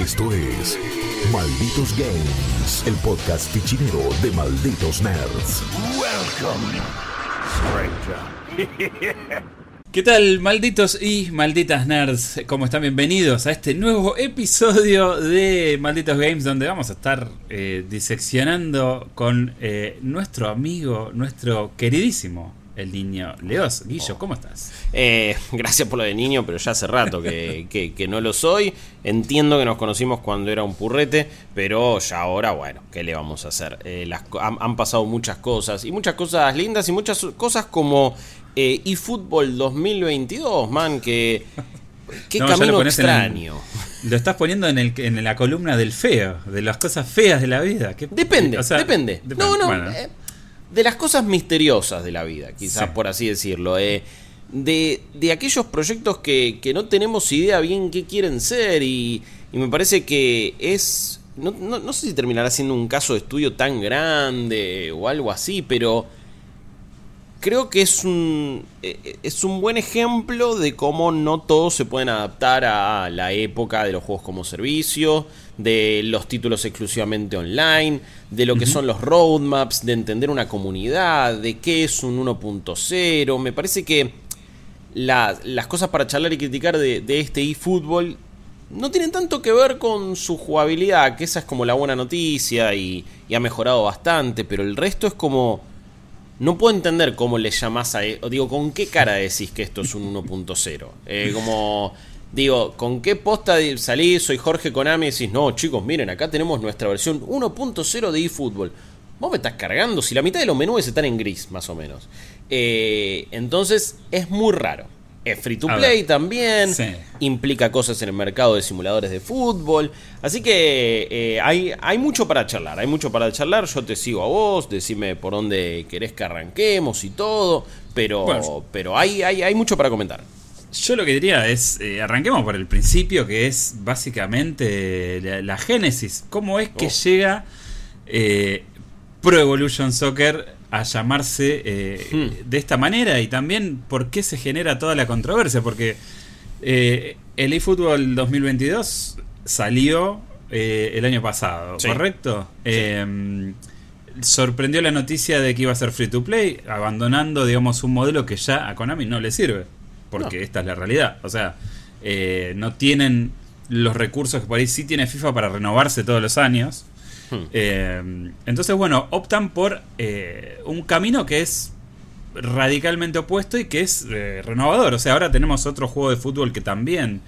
Esto es Malditos Games, el podcast fichinero de Malditos Nerds. Welcome, ¿Qué tal, malditos y malditas nerds? ¿Cómo están? Bienvenidos a este nuevo episodio de Malditos Games, donde vamos a estar eh, diseccionando con eh, nuestro amigo, nuestro queridísimo, el niño Leos. Guillo, ¿cómo estás? Eh, gracias por lo de niño, pero ya hace rato que, que- que no lo soy. Entiendo que nos conocimos cuando era un purrete, pero ya ahora, bueno, ¿qué le vamos a hacer? Eh, las han, han pasado muchas cosas, y muchas cosas lindas, y muchas cosas como eh, eFootball 2022, man, que... Qué No, lo camino el- extraño. Lo estás poniendo en, el, en la columna del feo, de las cosas feas de la vida. ¿Qué- Depende, o sea, depende. No, no. bueno. De las cosas misteriosas de la vida, quizás Sí. por así decirlo. eh, de, de aquellos proyectos que, que no tenemos idea bien qué quieren ser y, y me parece que es... No, no- no sé si terminará siendo un caso de estudio tan grande o algo así, pero creo que es un, eh, es un buen ejemplo de cómo no todos se pueden adaptar a la época de los juegos como servicio, de los títulos exclusivamente online, de lo que son los roadmaps, de entender una comunidad, de qué es un 1.0. Me parece que la- las cosas para charlar y criticar de, de este eFootball no tienen tanto que ver con su jugabilidad, que esa es como la buena noticia y, y ha mejorado bastante, pero el resto es como... No puedo entender cómo le llamás a... e- digo, ¿con qué cara decís que esto es un 1.0? Eh, como... Digo, ¿con qué posta salís? Soy Jorge Konami y decís, no, chicos, miren, acá tenemos nuestra versión 1.0 de eFootball. Vos me estás cargando si la mitad de los menús están en gris, más o menos. Eh, entonces, es muy raro. Es free to play también. Sí. Implica cosas en el mercado de simuladores de fútbol. Así que eh, hay, hay mucho para charlar. Hay mucho para charlar. Yo te sigo a vos. Decime por dónde querés que arranquemos y todo. Pero, Bueno. pero hay, hay, hay mucho para comentar. Yo lo que diría es, eh, arranquemos por el principio, que es básicamente la, la génesis. ¿Cómo es que Oh. llega eh, Pro Evolution Soccer a llamarse eh, Hmm. de esta manera? Y también por qué se genera toda la controversia. Porque eh, el eFootball 2022 salió eh, el año pasado, Sí. ¿correcto? Eh, sorprendió la noticia de que iba a ser free to play, abandonando, digamos, un modelo que ya a Konami no le sirve. Porque No. esta es la realidad. O sea, eh, no tienen los recursos que por ahí sí tiene FIFA para renovarse todos los años. Hmm. Eh, entonces, bueno, optan por eh, un camino que es radicalmente opuesto y que es eh, renovador. O sea, ahora tenemos otro juego de fútbol que también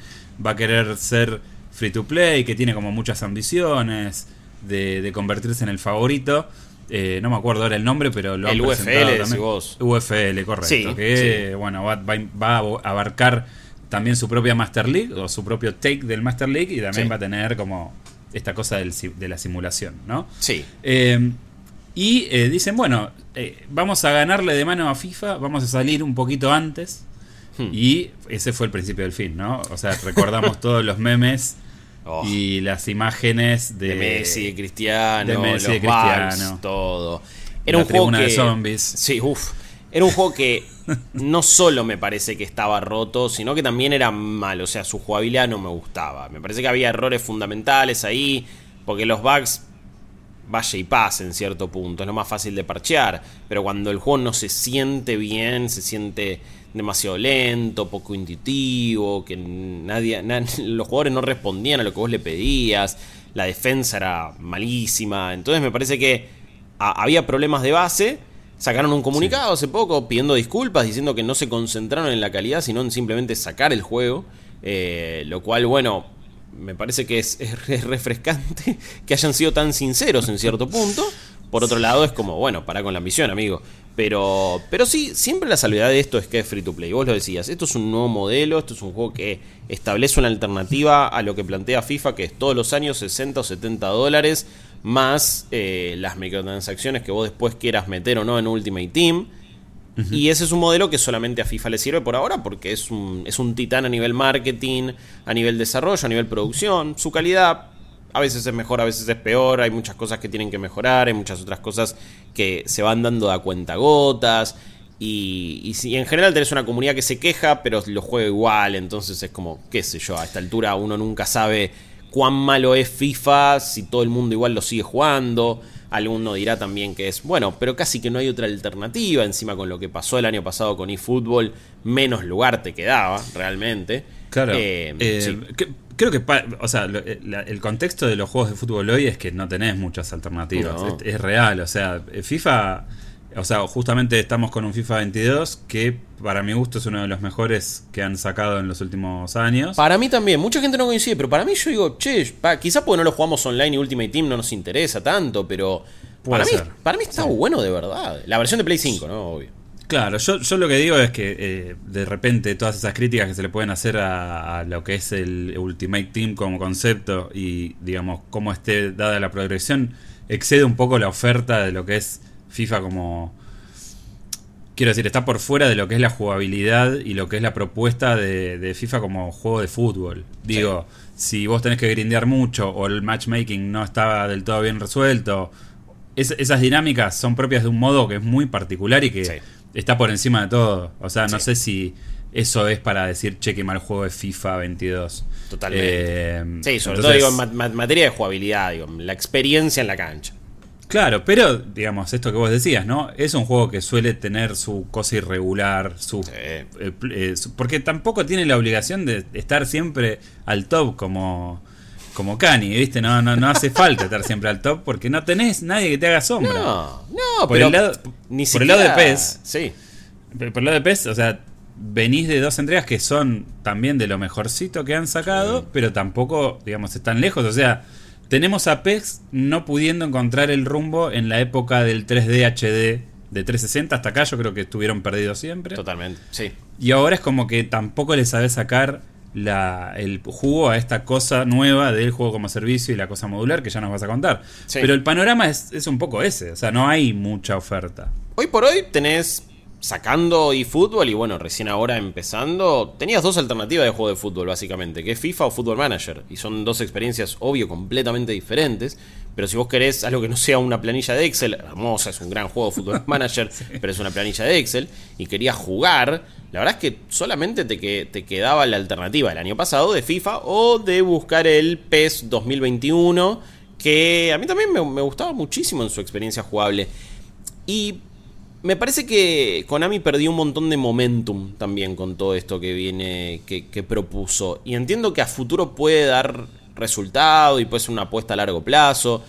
va a querer ser free to play, que tiene como muchas ambiciones de, de convertirse en el favorito. Eh, no me acuerdo ahora el nombre, pero lo han El UFL, decís también. vos. UFL, correcto. Sí, que sí. bueno, va, va- va a abarcar también su propia Master League o su propio take del Master League y también Sí. va a tener como esta cosa del de la simulación, ¿no? Sí. Eh, y eh, dicen, bueno, vamos a ganarle de mano a FIFA, vamos a salir un poquito antes. Hmm. Y ese fue el principio del fin, ¿no? O sea, recordamos todos los memes Oh. y las imágenes de, de Messi, de Cristiano, de Messi, los de Cristiano. Bugs, todo. Era La un juego que de zombies. Sí, uff. Era un juego que no solo me parece que estaba roto, sino que también era malo, o sea, su jugabilidad no me gustaba. Me parece que había errores fundamentales ahí, porque los bugs vaya y pase en cierto punto, es lo más fácil de parchear, pero cuando el juego no se siente bien, se siente demasiado lento, poco intuitivo, que nadie, na- los jugadores no respondían a lo que vos le pedías, la defensa era malísima, entonces me parece que a- había problemas de base, sacaron un comunicado hace poco pidiendo disculpas, diciendo que no se concentraron en la calidad, sino en simplemente sacar el juego, eh, lo cual, bueno, me parece que es, es re- refrescante que hayan sido tan sinceros en cierto punto. Por otro lado, es como, bueno, para con la ambición, amigo. Pero, pero sí, siempre la salvedad de esto es que es free to play. Vos lo decías, esto es un nuevo modelo, esto es un juego que establece una alternativa a lo que plantea FIFA, que es todos los años 60 o 70 dólares, más eh, las microtransacciones que vos después quieras meter o no en Ultimate Team. Y ese es un modelo que solamente a FIFA le sirve por ahora porque es un, es un titán a nivel marketing, a nivel desarrollo, a nivel producción. Su calidad a veces es mejor, a veces es peor. Hay muchas cosas que tienen que mejorar, hay muchas otras cosas que se van dando a cuentagotas. Y, y, si- en general tenés una comunidad que se queja, pero lo juega igual. Entonces es como, qué sé yo, a esta altura uno nunca sabe cuán malo es FIFA si todo el mundo igual lo sigue jugando. Alguno dirá también que es, bueno, pero casi que no hay otra alternativa. Encima con lo que pasó el año pasado con eFootball, menos lugar te quedaba realmente. Claro. Eh, eh, creo que, o sea, eh, el contexto de los juegos de fútbol hoy es que no tenés muchas alternativas. Es, es, real. O sea, FIFA o sea, justamente estamos con un FIFA 22 que para mi gusto es uno de los mejores que han sacado en los últimos años. Para mí también, mucha gente no coincide, pero para mí yo digo, che, quizás porque no lo jugamos online y Ultimate Team no nos interesa tanto, pero para mí, para mí, está bueno de verdad. La versión de Play 5, ¿no? Obvio. Claro, yo, yo lo que digo es que eh, de repente todas esas críticas que se le pueden hacer a, a, lo que es el Ultimate Team como concepto y digamos cómo esté dada la progresión, excede un poco la oferta de lo que es FIFA como... Quiero decir, está por fuera de lo que es la jugabilidad y lo que es la propuesta de, FIFA como juego de fútbol. Digo, si vos tenés que grindear mucho o el matchmaking no estaba del todo bien resuelto, esas dinámicas son propias de un modo que es muy particular y que está por encima de todo. O sea, no sé si eso es para decir, che, qué mal juego de FIFA 22. Totalmente. Eh, sí, sobre todo digo, en materia de jugabilidad, digo, la experiencia en la cancha. Claro, pero digamos, esto que vos decías, ¿no? Es un juego que suele tener su cosa irregular, su, eh, eh, porque tampoco tiene la obligación de estar siempre al top como como Kanye, ¿viste? No, no, no hace falta estar siempre al top porque no tenés nadie que te haga sombra. No, no, por el lado, ni por el lado de PES. Sí. Por el lado de PES, o sea, venís de dos entregas que son también de lo mejorcito que han sacado, pero tampoco, digamos, están lejos, o sea, tenemos a PEX no pudiendo encontrar el rumbo en la época del 3D HD de 360 hasta acá, yo creo que estuvieron perdidos siempre. Totalmente, sí. Y ahora es como que tampoco le sabe sacar la, el jugo a esta cosa nueva del juego como servicio y la cosa modular que ya nos vas a contar. Pero el panorama es, es un poco ese, o sea, no hay mucha oferta. Hoy por hoy tenés sacando eFootball y bueno, recién ahora empezando, tenías dos alternativas de juego de fútbol básicamente, que es FIFA o Football Manager. Y son dos experiencias, obvio, completamente diferentes. Pero si vos querés algo que no sea una planilla de Excel, hermosa, es un gran juego de Football Manager, pero es una planilla de Excel, y querías jugar, la verdad es que solamente te, te quedaba la alternativa el año pasado de FIFA o de buscar el PES 2021, que a mí también me, me gustaba muchísimo en su experiencia jugable. Y me parece que Konami perdió un montón de momentum también con todo esto que viene, que, propuso. Y entiendo que a futuro puede dar resultado y puede ser una apuesta a largo plazo.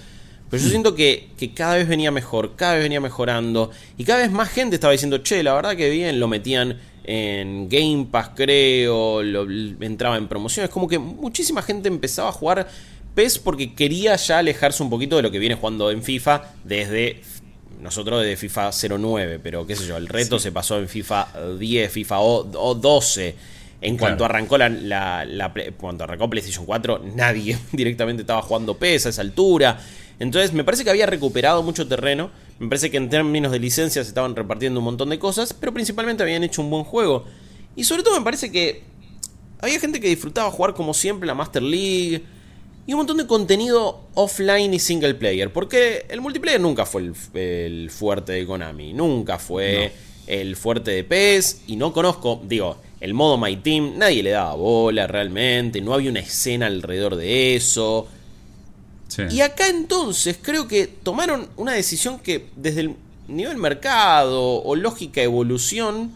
Pero yo siento que, cada vez venía mejor, cada vez venía mejorando. Y cada vez más gente estaba diciendo, che, la verdad que bien, lo metían en Game Pass, creo, lo, entraba en promociones. Como que muchísima gente empezaba a jugar PES porque quería ya alejarse un poquito de lo que viene jugando en FIFA desde nosotros de FIFA 09, pero qué sé yo, el reto se pasó en FIFA 10, FIFA o, 12. En cuanto arrancó la, la, cuando arrancó PlayStation 4, nadie directamente estaba jugando PES a esa altura. Entonces me parece que había recuperado mucho terreno. Me parece que en términos de licencias estaban repartiendo un montón de cosas, pero principalmente habían hecho un buen juego. Y sobre todo me parece que había gente que disfrutaba jugar como siempre la Master League y un montón de contenido offline y single player. Porque el multiplayer nunca fue el, fuerte de Konami. Nunca fue el fuerte de PES. Y no conozco, digo, el modo My Team. Nadie le daba bola realmente. No había una escena alrededor de eso. Y acá entonces creo que tomaron una decisión que desde el nivel mercado o lógica evolución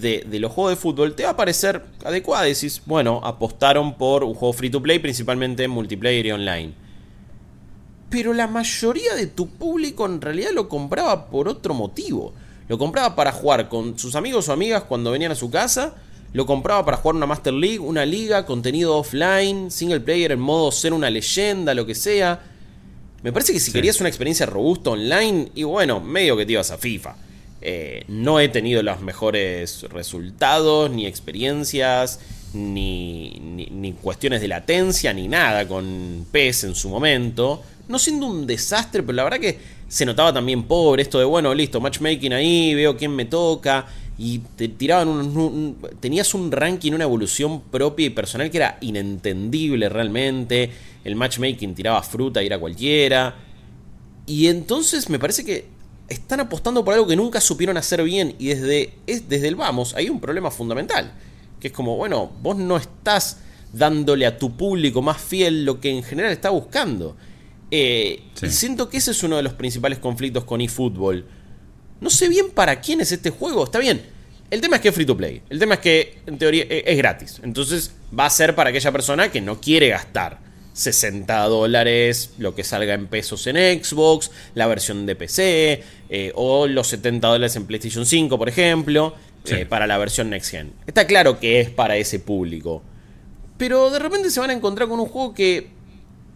de, los juegos de fútbol te va a parecer adecuada. Decís, bueno, apostaron por un juego free to play, principalmente multiplayer y online. Pero la mayoría de tu público en realidad lo compraba por otro motivo. Lo compraba para jugar con sus amigos o amigas cuando venían a su casa. Lo compraba para jugar una Master League, una liga, contenido offline, single player en modo ser una leyenda, lo que sea. Me parece que si querías una experiencia robusta online, y bueno, medio que te ibas a FIFA. Eh, no he tenido los mejores resultados, ni experiencias, ni, ni, cuestiones de latencia, ni nada con PES en su momento. No siendo un desastre, pero la verdad que se notaba también pobre esto de, bueno, listo, matchmaking ahí, veo quién me toca. Y te tiraban un, tenías un ranking, una evolución propia y personal que era inentendible realmente. El matchmaking tiraba fruta era cualquiera. Y entonces me parece que están apostando por algo que nunca supieron hacer bien y desde, es, desde el vamos hay un problema fundamental, que es como, bueno, vos no estás dándole a tu público más fiel lo que en general está buscando. Eh, y siento que ese es uno de los principales conflictos con eFootball. No sé bien para quién es este juego. Está bien. El tema es que es free to play. El tema es que en teoría e-, es gratis. Entonces va a ser para aquella persona que no quiere gastar 60 dólares lo que salga en pesos en Xbox, la versión de PC, eh, o los 70 dólares en PlayStation 5, por ejemplo, eh, para la versión Next Gen. Está claro que es para ese público. Pero de repente se van a encontrar con un juego que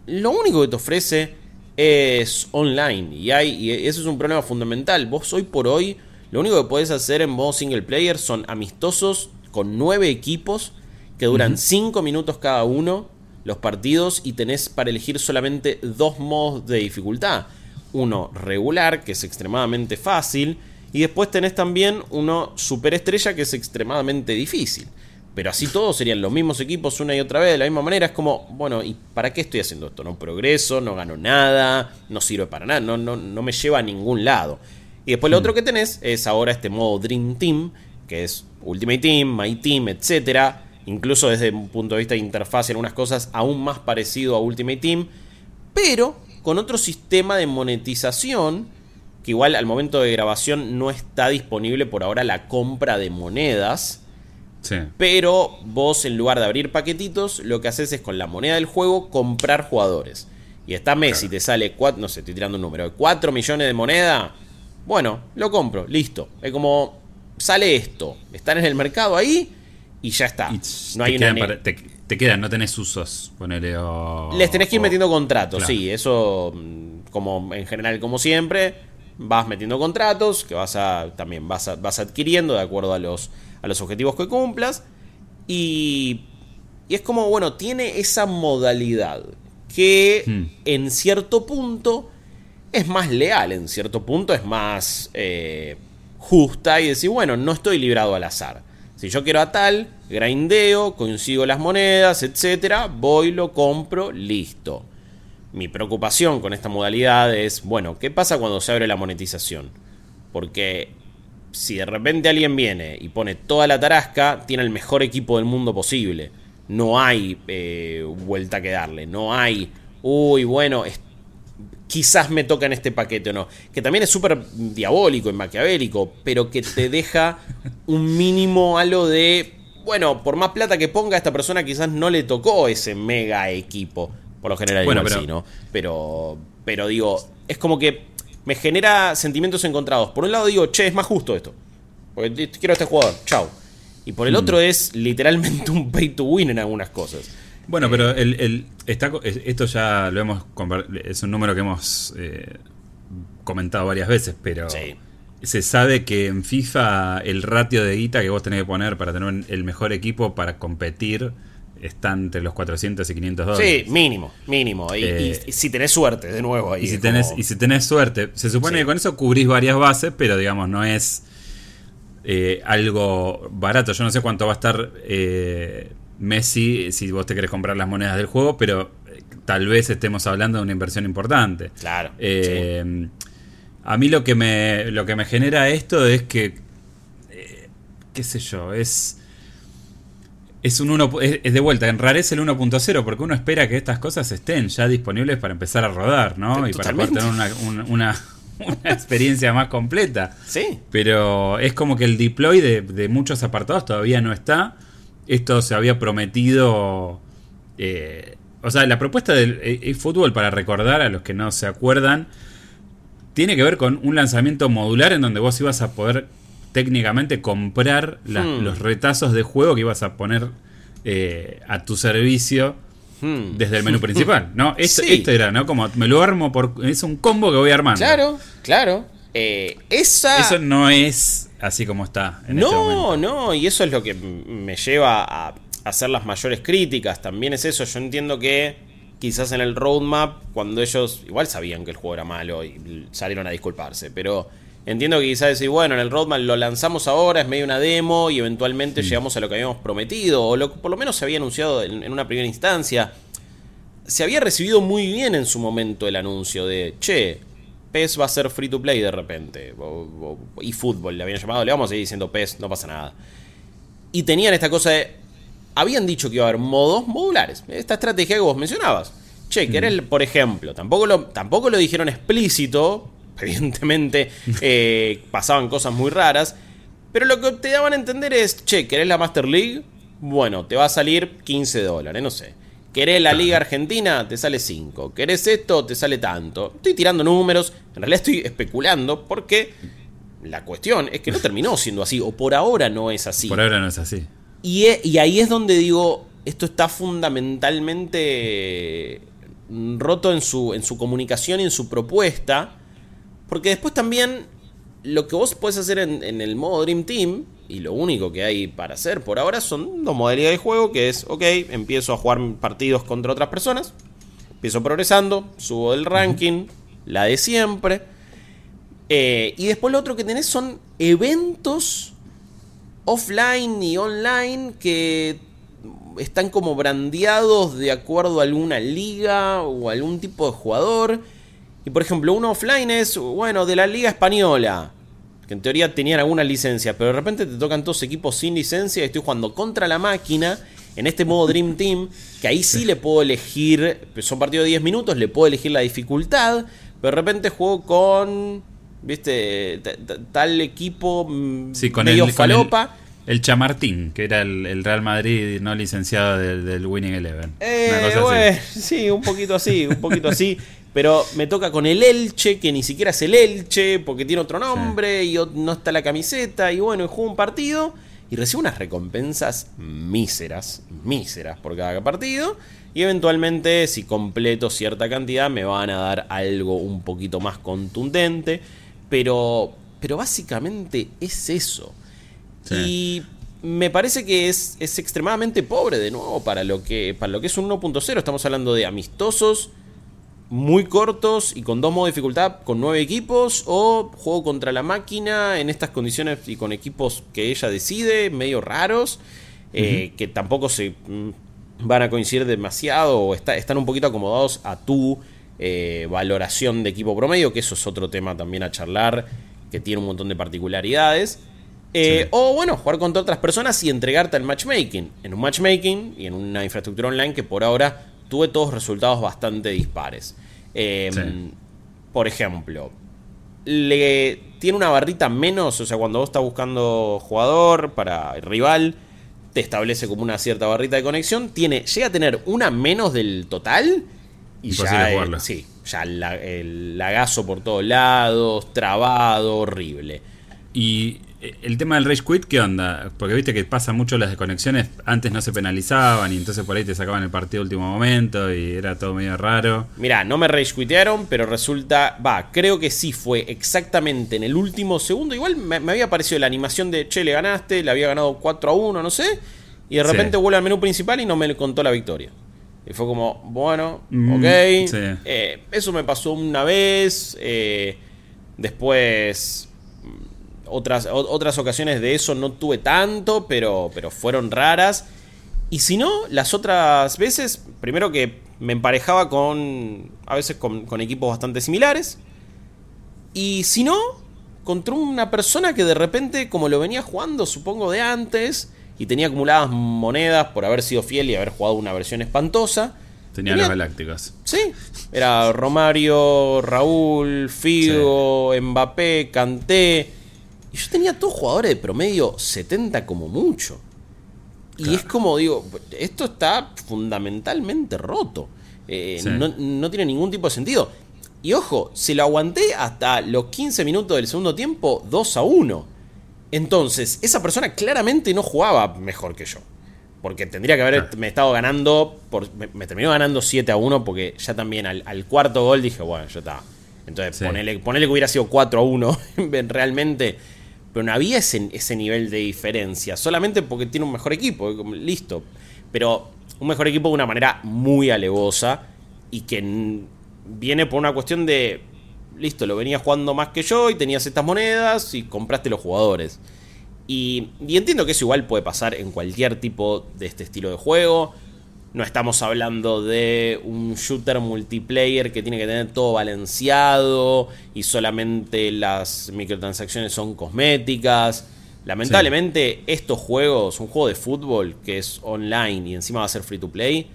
lo único que te ofrece es online. Y, hay, y eso es un problema fundamental. Vos hoy por hoy, lo único que podés hacer en modo single player son amistosos con nueve equipos que duran 5 minutos cada uno los partidos y tenés para elegir solamente dos modos de dificultad. Uno regular, que es extremadamente fácil, y después tenés también uno superestrella, que es extremadamente difícil. Pero así todos serían los mismos equipos una y otra vez de la misma manera. Es como, bueno, ¿y para qué estoy haciendo esto? No progreso, no gano nada, no sirve para nada, no, no, no me lleva a ningún lado. Y después lo hmm. otro que tenés es ahora este modo Dream Team, que es Ultimate Team, My Team, etcétera incluso desde un punto de vista de interfaz en algunas cosas aún más parecido a Ultimate Team, pero con otro sistema de monetización que igual al momento de grabación no está disponible por ahora la compra de monedas. Pero vos en lugar de abrir paquetitos, lo que haces es con la moneda del juego comprar jugadores. Y está Messi, te sale, cuatro, no sé, estoy tirando un número, 4 millones de moneda. Bueno, lo compro, listo. Es como, sale esto, están en el mercado ahí, y ya está. no hay te, quedan te, quedan, no tenés usos, ponele Les tenés que ir metiendo contratos, sí, eso mm, como en general como siempre, vas metiendo contratos que vas a también vas, vas adquiriendo de acuerdo a los a los objetivos que cumplas y y es como bueno, tiene esa modalidad que hmm. en cierto punto es más leal, en cierto punto es más eh, justa y decir, bueno, no estoy librado al azar si yo quiero a tal, grindeo, consigo las monedas, etcétera, voy, lo compro, listo. Mi preocupación con esta modalidad es, bueno, ¿qué pasa cuando se abre la monetización? Porque si de repente alguien viene y pone toda la tarasca, tiene el mejor equipo del mundo posible. No hay eh, vuelta que darle, no hay, uy, bueno, quizás me toca en este paquete o no. Que también es súper diabólico y maquiavélico, pero que te deja un mínimo halo de, bueno, por más plata que ponga esta persona quizás no le tocó ese mega equipo. Por lo general bueno, pero... sí, ¿no? Pero, pero digo, es como que me genera sentimientos encontrados. Por un lado digo, che, es más justo esto. Porque quiero a este jugador, chao. Y por el mm. otro es literalmente un pay to win en algunas cosas. Bueno, pero el, está, esto ya lo hemos es un número que hemos eh, comentado varias veces, pero se sabe que en FIFA el ratio de guita que vos tenés que poner para tener el mejor equipo para competir está entre los 400 y 500 dólares. Sí, mínimo, mínimo. Y, eh, si tenés suerte, de nuevo. Ahí y, si tenés, y si tenés suerte, se supone que con eso cubrís varias bases, pero digamos, no es eh, algo barato. Yo no sé cuánto va a estar Messi si vos te querés comprar las monedas del juego, pero eh, tal vez estemos hablando de una inversión importante. Claro. Eh, a mí lo que me, lo que me genera esto es que, eh, qué sé yo, es... Es, un uno, es, de vuelta, enrarece el 1.0 porque uno espera que estas cosas estén ya disponibles para empezar a rodar, ¿no? Y para poder tener una, una, experiencia más completa. Sí. Pero es como que el deploy de, de muchos apartados todavía no está esto se había prometido. Eh, o sea, la propuesta del eFootball, para recordar a los que no se acuerdan, tiene que ver con un lanzamiento modular en donde vos ibas a poder técnicamente comprar hmm. los retazos de juego que ibas a poner eh, a tu servicio hmm. desde el menú principal, ¿no? Esto, esto, era, ¿no? Como me lo armo por... Es un combo que voy armando. Claro, claro. Eh, esa... Eso no es así como está. En este no, no, y eso es lo que me lleva a hacer las mayores críticas. También es eso, yo entiendo que quizás en el roadmap, cuando ellos igual sabían que el juego era malo y salieron a disculparse, pero entiendo que quizás decir, bueno, en el roadmap lo lanzamos ahora, es medio una demo y eventualmente mm. llegamos a lo que habíamos prometido, o lo, por lo menos se había anunciado en, en una primera instancia. Se había recibido muy bien en su momento el anuncio de, che, PES va a ser free to play de repente. y fútbol le habían llamado, le vamos a seguir diciendo PES, no pasa nada. Y tenían esta cosa de. habían dicho que iba a haber modos modulares. Esta estrategia que vos mencionabas. Che, querés, por ejemplo, tampoco lo, tampoco lo dijeron explícito, evidentemente eh, pasaban cosas muy raras, pero lo que te daban a entender es, che, ¿querés la Master League? Bueno, te va a salir 15 dólares, no sé. ¿Querés la Liga Argentina? Te sale 5. ¿Querés esto? Te sale tanto. Estoy tirando números, en realidad estoy especulando porque la cuestión es que no terminó siendo así, o por ahora no es así. Por ahora no es así. Y, e, y ahí es donde digo, esto está fundamentalmente roto en su, en su comunicación y en su propuesta. Porque después también lo que vos puedes hacer en, el modo Dream Team, y lo único que hay para hacer por ahora son dos modalidades de juego, que es, ok, empiezo a jugar partidos contra otras personas, empiezo progresando, subo el ranking, la de siempre. Eh, y después lo otro que tenés son eventos offline y online que están como brandeados de acuerdo a alguna liga o algún tipo de jugador. Y por ejemplo, uno offline es, bueno, de la liga española. Que en teoría tenían alguna licencia, pero de repente te tocan todos equipos sin licencia y estoy jugando contra la máquina en este modo Dream Team, que ahí sí le puedo elegir, son partidos de 10 minutos, le puedo elegir la dificultad, pero de repente juego con, viste, tal equipo mm, sí, con medio el, falopa. El Chamartín, que era el, Real Madrid no licenciado del, Winning Eleven. Eh, sí, un poquito así, un poquito así. Pero me toca con el Elche, que ni siquiera es el Elche, porque tiene otro nombre y no está la camiseta. Y bueno, juego un partido y recibo unas recompensas míseras, míseras por cada partido. Y eventualmente, si completo cierta cantidad, me van a dar algo un poquito más contundente. Pero, pero básicamente es eso. Y me parece que es, es, extremadamente pobre de nuevo para lo que, para lo que es un 1.0. Estamos hablando de amistosos muy cortos y con dos modos de dificultad con nueve equipos o juego contra la máquina en estas condiciones y con equipos que ella decide, medio raros, eh, que tampoco se mm, van a coincidir demasiado o están un poquito acomodados a tu eh, valoración de equipo promedio, que eso es otro tema también a charlar, que tiene un montón de particularidades. Eh, o bueno, jugar contra otras personas y entregarte al matchmaking. En un matchmaking y en una infraestructura online que por ahora tuve todos resultados bastante dispares. Em, por ejemplo, le tiene una barrita menos, o sea, cuando vos estás buscando jugador para rival, te establece como una cierta barrita de conexión, tiene, llega a tener una menos del total y ya, sí, ya la, el lagazo por todos lados, trabado, horrible. Y el tema del rage quit, ¿qué onda? Porque viste que pasa mucho las desconexiones, antes no se penalizaban y entonces por ahí te sacaban el partido último momento y era todo medio raro. Mira, no me rage quitearon, pero resulta, va, creo que sí fue exactamente en el último segundo. Igual me, había parecido la animación de, che, le ganaste, le había ganado 4 a 1, no sé. Y de repente vuelve al menú principal y no me contó la victoria. Y fue como, bueno, mm, ok. Eh, eso me pasó una vez. Eh, después otras, otras ocasiones de eso no tuve tanto, pero, pero fueron raras. Y si no, las otras veces, primero que me emparejaba con, a veces con, equipos bastante similares. Y si no, contra una persona que de repente, como lo venía jugando, supongo de antes, y tenía acumuladas monedas por haber sido fiel y haber jugado una versión espantosa. Tenía, los galácticos. Sí, era Romario, Raúl, Figo, Mbappé, Canté. Y yo tenía todos jugadores de promedio 70 como mucho. Y es como digo, esto está fundamentalmente roto. Eh, no, tiene ningún tipo de sentido. Y ojo, se lo aguanté hasta los 15 minutos del segundo tiempo 2 a 1. Entonces, esa persona claramente no jugaba mejor que yo. Porque tendría que haberme estado ganando. Por, me, terminó ganando 7 a 1 porque ya también al, cuarto gol dije, bueno, ya está. Entonces, ponele, ponele, que hubiera sido 4 a 1 realmente pero no había ese, ese nivel de diferencia, solamente porque tiene un mejor equipo, listo. Pero un mejor equipo de una manera muy alevosa y que viene por una cuestión de, listo, lo venía jugando más que yo y tenías estas monedas y compraste los jugadores. Y, y entiendo que eso igual puede pasar en cualquier tipo de este estilo de juego. No estamos hablando de un shooter multiplayer que tiene que tener todo balanceado y solamente las microtransacciones son cosméticas. Lamentablemente, estos juegos, un juego de fútbol que es online y encima va a ser free to play,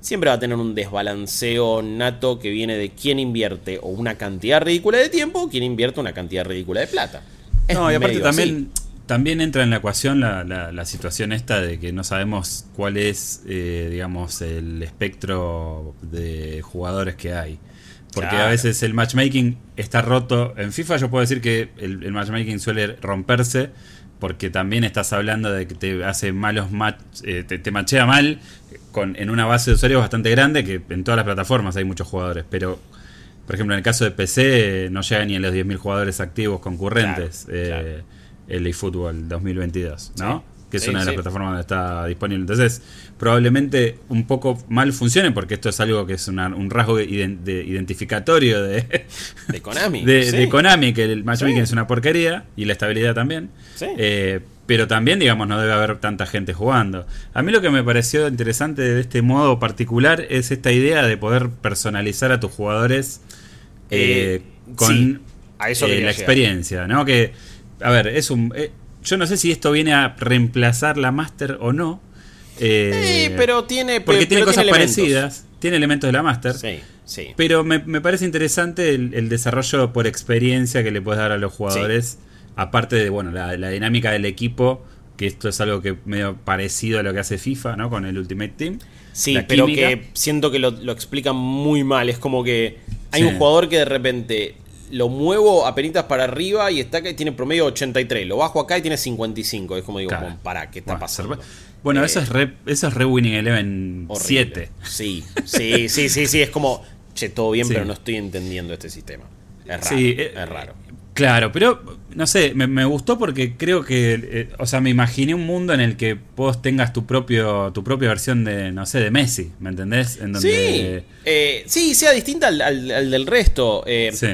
siempre va a tener un desbalanceo nato que viene de quién invierte o una cantidad ridícula de tiempo o quién invierte una cantidad ridícula de plata. no, y aparte también, también entra en la ecuación la, situación esta de que no sabemos cuál es, eh, digamos, el espectro de jugadores que hay. Porque a veces el matchmaking está roto. En FIFA yo puedo decir que el matchmaking suele romperse porque también estás hablando de que te hace malos match, eh, te, machea mal con, en una base de usuarios bastante grande, que en todas las plataformas hay muchos jugadores, pero por ejemplo en el caso de PC no llega ni a los 10.000 jugadores activos concurrentes eh, el eFootball 2022, ¿no? que es una de las plataformas donde está disponible. Entonces, probablemente un poco mal funcione, porque esto es algo que es un rasgo de, identificatorio de, de Konami. de, Konami, que el matchmaking es una porquería y la estabilidad también. Eh, pero también, digamos, no debe haber tanta gente jugando. A mí lo que me pareció interesante de este modo particular es esta idea de poder personalizar a tus jugadores eh, eh, con a eso la experiencia, ¿no? Que, a ver, es un yo no sé si esto viene a reemplazar la Master o no. Eh, sí, pero tiene. Porque tiene cosas parecidas. Tiene elementos de la Master. Sí, sí. Pero me, parece interesante el, desarrollo por experiencia que le puedes dar a los jugadores. Aparte de, bueno, la, dinámica del equipo. Que esto es algo que medio parecido a lo que hace FIFA, ¿no? Con el Ultimate Team. Sí, pero que siento que lo, lo explican muy mal. Es como que hay un jugador que de repente lo muevo a penitas para arriba y está y tiene promedio 83. Lo bajo acá y tiene 55. Es como digo, para, ¿qué está pasando? Bueno, eso, es re, eso es re Winning Eleven 7. Sí, sí, sí, sí, sí. Es como, che, todo bien, pero no estoy entendiendo este sistema. Es raro. Eh, es raro. Claro, pero no sé, me, gustó porque creo que, eh, o sea, me imaginé un mundo en el que vos tengas tu propio tu propia versión de, no sé, de Messi, ¿me entendés? En donde... Sí, eh, sí, sea distinta al, al del resto. sí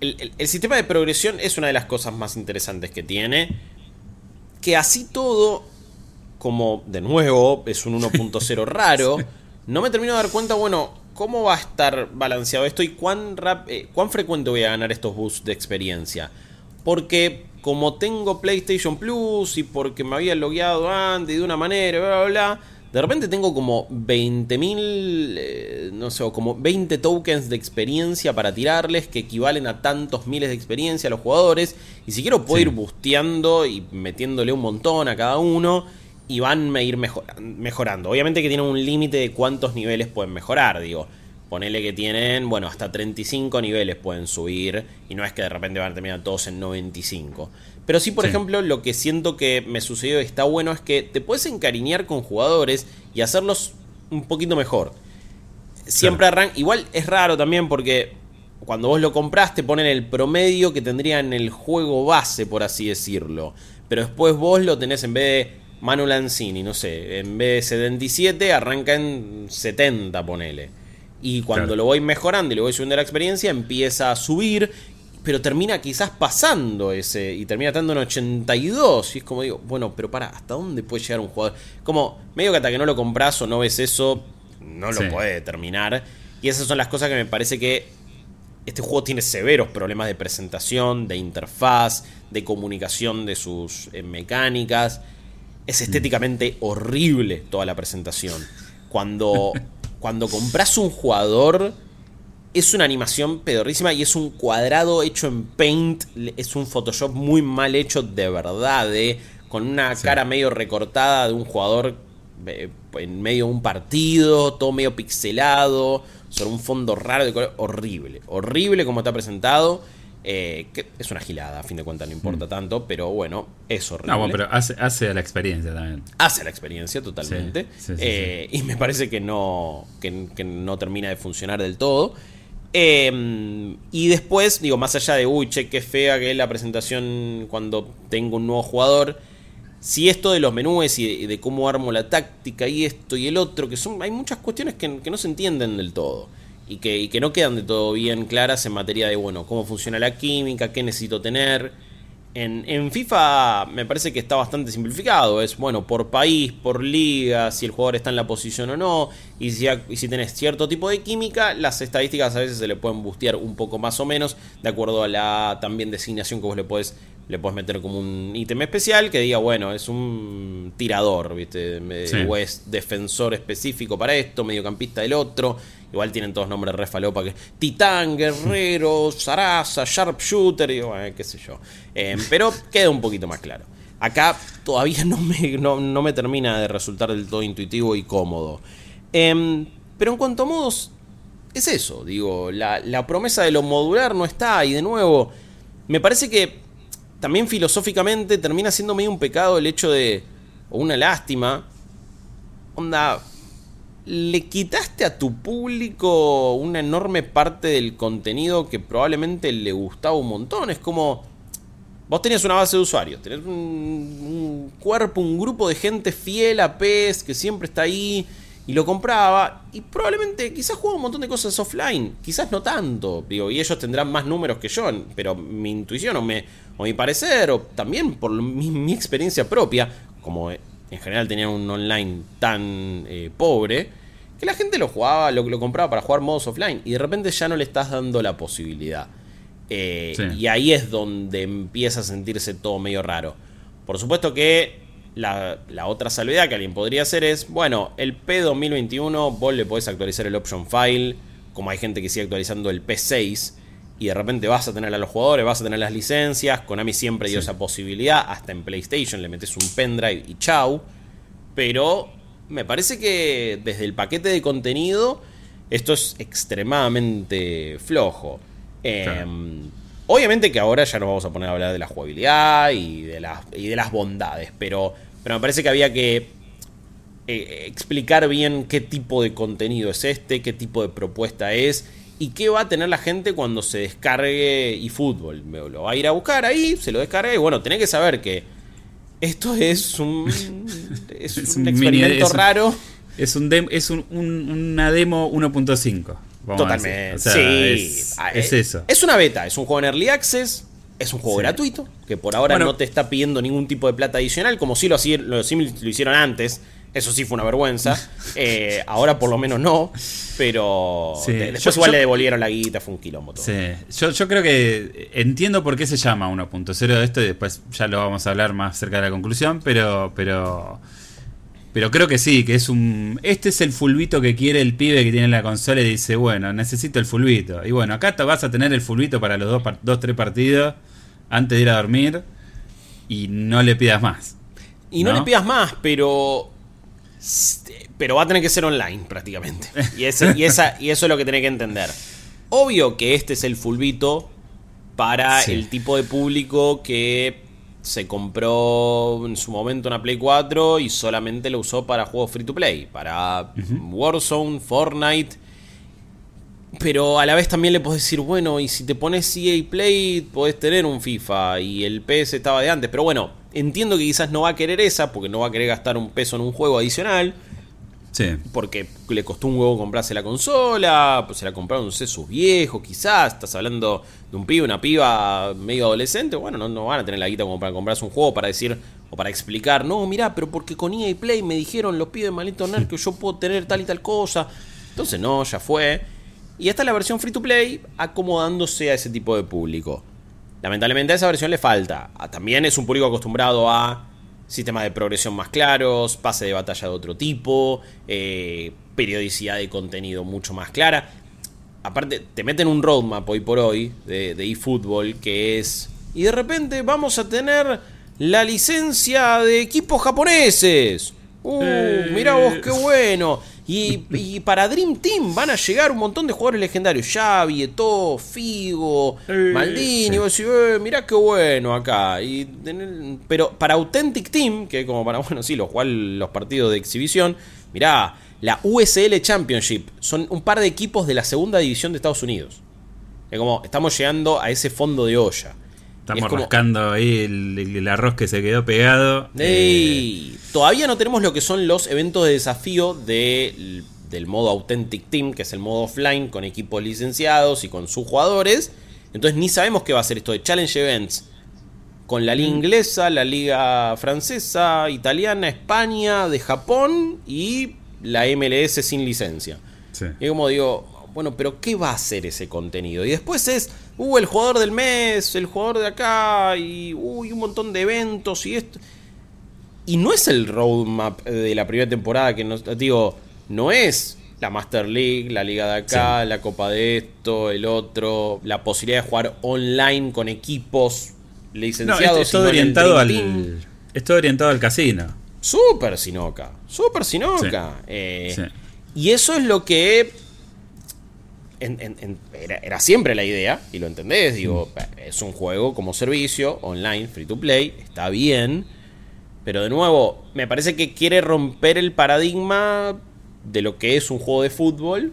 el, sistema de progresión es una de las cosas más interesantes que tiene. Que así todo, como de nuevo es un 1.0 raro, no me termino de dar cuenta, bueno, cómo va a estar balanceado esto y cuán, eh, cuán frecuente voy a ganar estos boosts de experiencia. Porque como tengo PlayStation Plus y porque me había logueado antes de una manera, bla, bla, bla de repente tengo como 20.000, eh, no sé, como 20 tokens de experiencia para tirarles que equivalen a tantos miles de experiencia a los jugadores. Y si quiero puedo ir busteando y metiéndole un montón a cada uno y van a ir mejorando. Obviamente que tienen un límite de cuántos niveles pueden mejorar, digo. Ponele que tienen, bueno, hasta 35 niveles pueden subir y no es que de repente van a terminar todos en 95. Pero sí, por ejemplo, lo que siento que me sucedió y está bueno es que te puedes encariñar con jugadores y hacerlos un poquito mejor. Siempre arranca. Igual es raro también porque cuando vos lo compras te ponen el promedio que tendría en el juego base, por así decirlo. Pero después vos lo tenés en vez de Manu Lanzini, no sé, en vez de 77 arranca en 70, ponele. Y cuando lo voy mejorando y le voy subiendo la experiencia, empieza a subir pero termina quizás pasando ese y termina estando en 82 y es como digo, bueno, pero para, ¿hasta dónde puede llegar un jugador? Como medio que hasta que no lo compras o no ves eso, no lo puede terminar. Y esas son las cosas que me parece que este juego tiene severos problemas de presentación, de interfaz, de comunicación de sus eh, mecánicas. Es mm. estéticamente horrible toda la presentación. Cuando, cuando compras un jugador es una animación pedorrísima y es un cuadrado hecho en Paint. Es un Photoshop muy mal hecho de verdad, eh, con una cara medio recortada de un jugador eh, en medio de un partido, todo medio pixelado, sobre un fondo raro de color. Horrible, horrible como está presentado. Eh, que es una gilada, a fin de cuentas no importa mm. tanto, pero bueno, es horrible. No, bueno, pero hace, hace la experiencia también. Hace la experiencia totalmente. y me parece que no, que no termina de funcionar del todo. Em, y después, digo, más allá de, uy, che, qué fea que es la presentación cuando tengo un nuevo jugador. Si esto de los menús y de, cómo armo la táctica y esto y el otro, que son, hay muchas cuestiones que, no se entienden del todo. Y que, y que no quedan de todo bien claras en materia de, bueno, cómo funciona la química, qué necesito tener en, FIFA me parece que está bastante simplificado. Es, bueno, por país, por liga, si el jugador está en la posición o no. Y si, y si tenés cierto tipo de química, las estadísticas a veces se le pueden bustear un poco más o menos. De acuerdo a la también designación que vos le podés le puedes meter como un ítem especial que diga, bueno, es un tirador, ¿viste? O es defensor específico para esto, mediocampista del otro. Igual tienen todos nombres re falopa que Titán, Guerrero, Sarasa, Sharpshooter, y qué sé yo. Em, pero queda un poquito más claro. Acá todavía no me, no, me termina de resultar del todo intuitivo y cómodo. Em, pero en cuanto a modos, es eso, digo, la, la promesa de lo modular no está y de nuevo, me parece que también filosóficamente termina siendo medio un pecado el hecho de, o una lástima, onda, le quitaste a tu público una enorme parte del contenido que probablemente le gustaba un montón. Es como, vos tenías una base de usuarios, tenés un, cuerpo, un grupo de gente fiel a PES que siempre está ahí y lo compraba y probablemente quizás jugaba un montón de cosas offline, quizás no tanto, y ellos tendrán más números que yo, pero mi intuición o, me, o mi parecer, o también por mi, experiencia propia, como en general tenían un online tan eh, pobre, que la gente lo jugaba, lo, lo compraba para jugar modos offline y de repente ya no le estás dando la posibilidad. Eh, y ahí es donde empieza a sentirse todo medio raro. Por supuesto que la, otra salvedad que alguien podría hacer es, bueno, el P2021 vos le podés actualizar el option file, como hay gente que sigue actualizando el P6, y de repente vas a tener a los jugadores, vas a tener las licencias, Konami siempre dio esa posibilidad, hasta en PlayStation le metes un pendrive y chau, pero me parece que desde el paquete de contenido esto es extremadamente flojo. Em, obviamente que ahora ya nos vamos a poner a hablar de la jugabilidad y de las, y de las bondades, pero pero me parece que había que eh, explicar bien qué tipo de contenido es este, qué tipo de propuesta es y qué va a tener la gente cuando se descargue eFootball. Lo va a ir a buscar ahí, se lo descarga y bueno, tenés que saber que esto es un, es un, experimento raro. Es, un es una demo 1.5. Totalmente. sí. Es, eso. Es una beta, es un juego en Early Access es un juego gratuito, que por ahora no te está pidiendo ningún tipo de plata adicional, como si lo, lo, lo hicieron antes. Eso sí fue una vergüenza. Eh, ahora por lo menos no. Pero después igual le devolvieron la guita, fue un quilombo todo. Yo, yo creo que entiendo por qué se llama 1.0 de esto y después ya lo vamos a hablar más cerca de la conclusión, pero... pero pero creo que sí, que es un. Este es el fulbito que quiere el pibe que tiene la consola y dice, bueno, necesito el fulbito. Y bueno, acá te vas a tener el fulbito para los dos, dos tres partidos antes de ir a dormir y no le pidas más. Y no, le pidas más, pero. Pero va a tener que ser online prácticamente. Y, esa, y eso es lo que tenés que entender. Obvio que este es el fulbito para el tipo de público que se compró en su momento una Play 4 y solamente lo usó para juegos free to play, para Warzone, Fortnite. Pero a la vez también le podés decir, bueno, y si te pones EA Play, podés tener un FIFA y el PS estaba de antes. Pero bueno, entiendo que quizás no va a querer esa, porque no va a querer gastar un peso en un juego adicional. Porque le costó un huevo comprarse la consola, pues se la compraron, no sé, sus viejos, quizás. Estás hablando de un pibe, una piba medio adolescente. Bueno, no, no van a tener la guita como para comprarse un juego para decir o para explicar, no, mirá, pero porque con EA Play me dijeron los pibes malito nerd que yo puedo tener tal y tal cosa. Entonces, no, ya fue. Y esta es la versión free to play acomodándose a ese tipo de público. Lamentablemente a esa versión le falta. Ah, también es un público acostumbrado a sistemas de progresión más claros, pase de batalla de otro tipo, eh, periodicidad de contenido mucho más clara. Aparte, te meten un roadmap hoy por hoy de, eFootball que es... Y de repente vamos a tener la licencia de equipos japoneses. Uh, mira vos qué bueno. Y, para Dream Team van a llegar un montón de jugadores legendarios. Xavi, Eto, Figo, Maldini. Vos decís, eh, mirá qué bueno acá. Y, pero para Authentic Team, que como para, bueno, sí, los, los partidos de exhibición, mirá, la USL Championship son un par de equipos de la segunda división de Estados Unidos. Es como, estamos llegando a ese fondo de olla. Estamos rascando ahí el, arroz que se quedó pegado. Eh. Todavía no tenemos lo que son los eventos de desafío del modo Authentic Team, que es el modo offline con equipos licenciados y con sus jugadores. Entonces ni sabemos qué va a ser esto de Challenge Events con la liga mm. inglesa, la liga francesa, italiana, España, de Japón y la MLS sin licencia. Y como digo, bueno, pero ¿qué va a ser ese contenido? Y después es uh, el jugador del mes, el jugador de acá, y uy, un montón de eventos y esto. Y no es el roadmap de la primera temporada, que no, digo, no es la Master League, la Liga de acá, la Copa de esto, el otro, la posibilidad de jugar online con equipos licenciados. es, todo orientado al, es todo orientado al casino. Súper sinoca, súper sinoca. Eh, y eso es lo que era, siempre la idea, y lo entendés, digo, es un juego como servicio, online, free to play, está bien, pero de nuevo, me parece que quiere romper el paradigma de lo que es un juego de fútbol,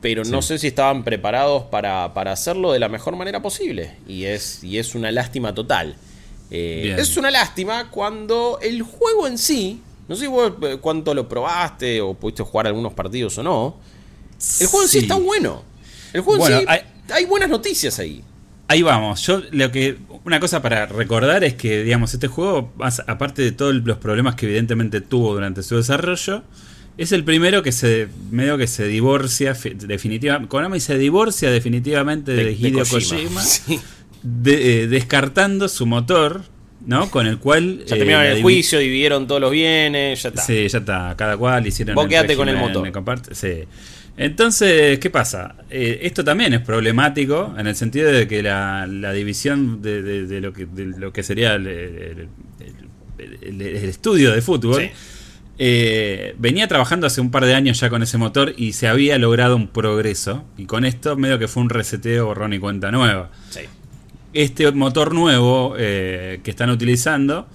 pero no sé si estaban preparados para, hacerlo de la mejor manera posible, y es, y es una lástima total. Eh, es una lástima cuando el juego en sí, no sé eh, cuánto lo probaste o pudiste jugar algunos partidos o no, el juego en sí está bueno. El juego en sí, hay, buenas noticias ahí. Ahí vamos. Yo lo que una cosa para recordar es que digamos este juego aparte de todos los problemas que evidentemente tuvo durante su desarrollo es el primero que se medio que se divorcia definitivamente Konami se divorcia definitivamente de, Hideo Kojima, eh, descartando su motor ¿no? Con el cual. Ya terminaron eh, el juicio, dividieron todos los bienes, ya está. Sí, ya está. Cada cual hicieron. Vos quedate con el motor. Sí. Entonces, ¿qué pasa? Eh, esto también es problemático en el sentido de que la, división de, lo que, lo que sería el, estudio de fútbol eh, venía trabajando hace un par de años ya con ese motor y se había logrado un progreso. Y con esto, medio que fue un reseteo, borrón y cuenta nueva. Este motor nuevo eh, que están utilizando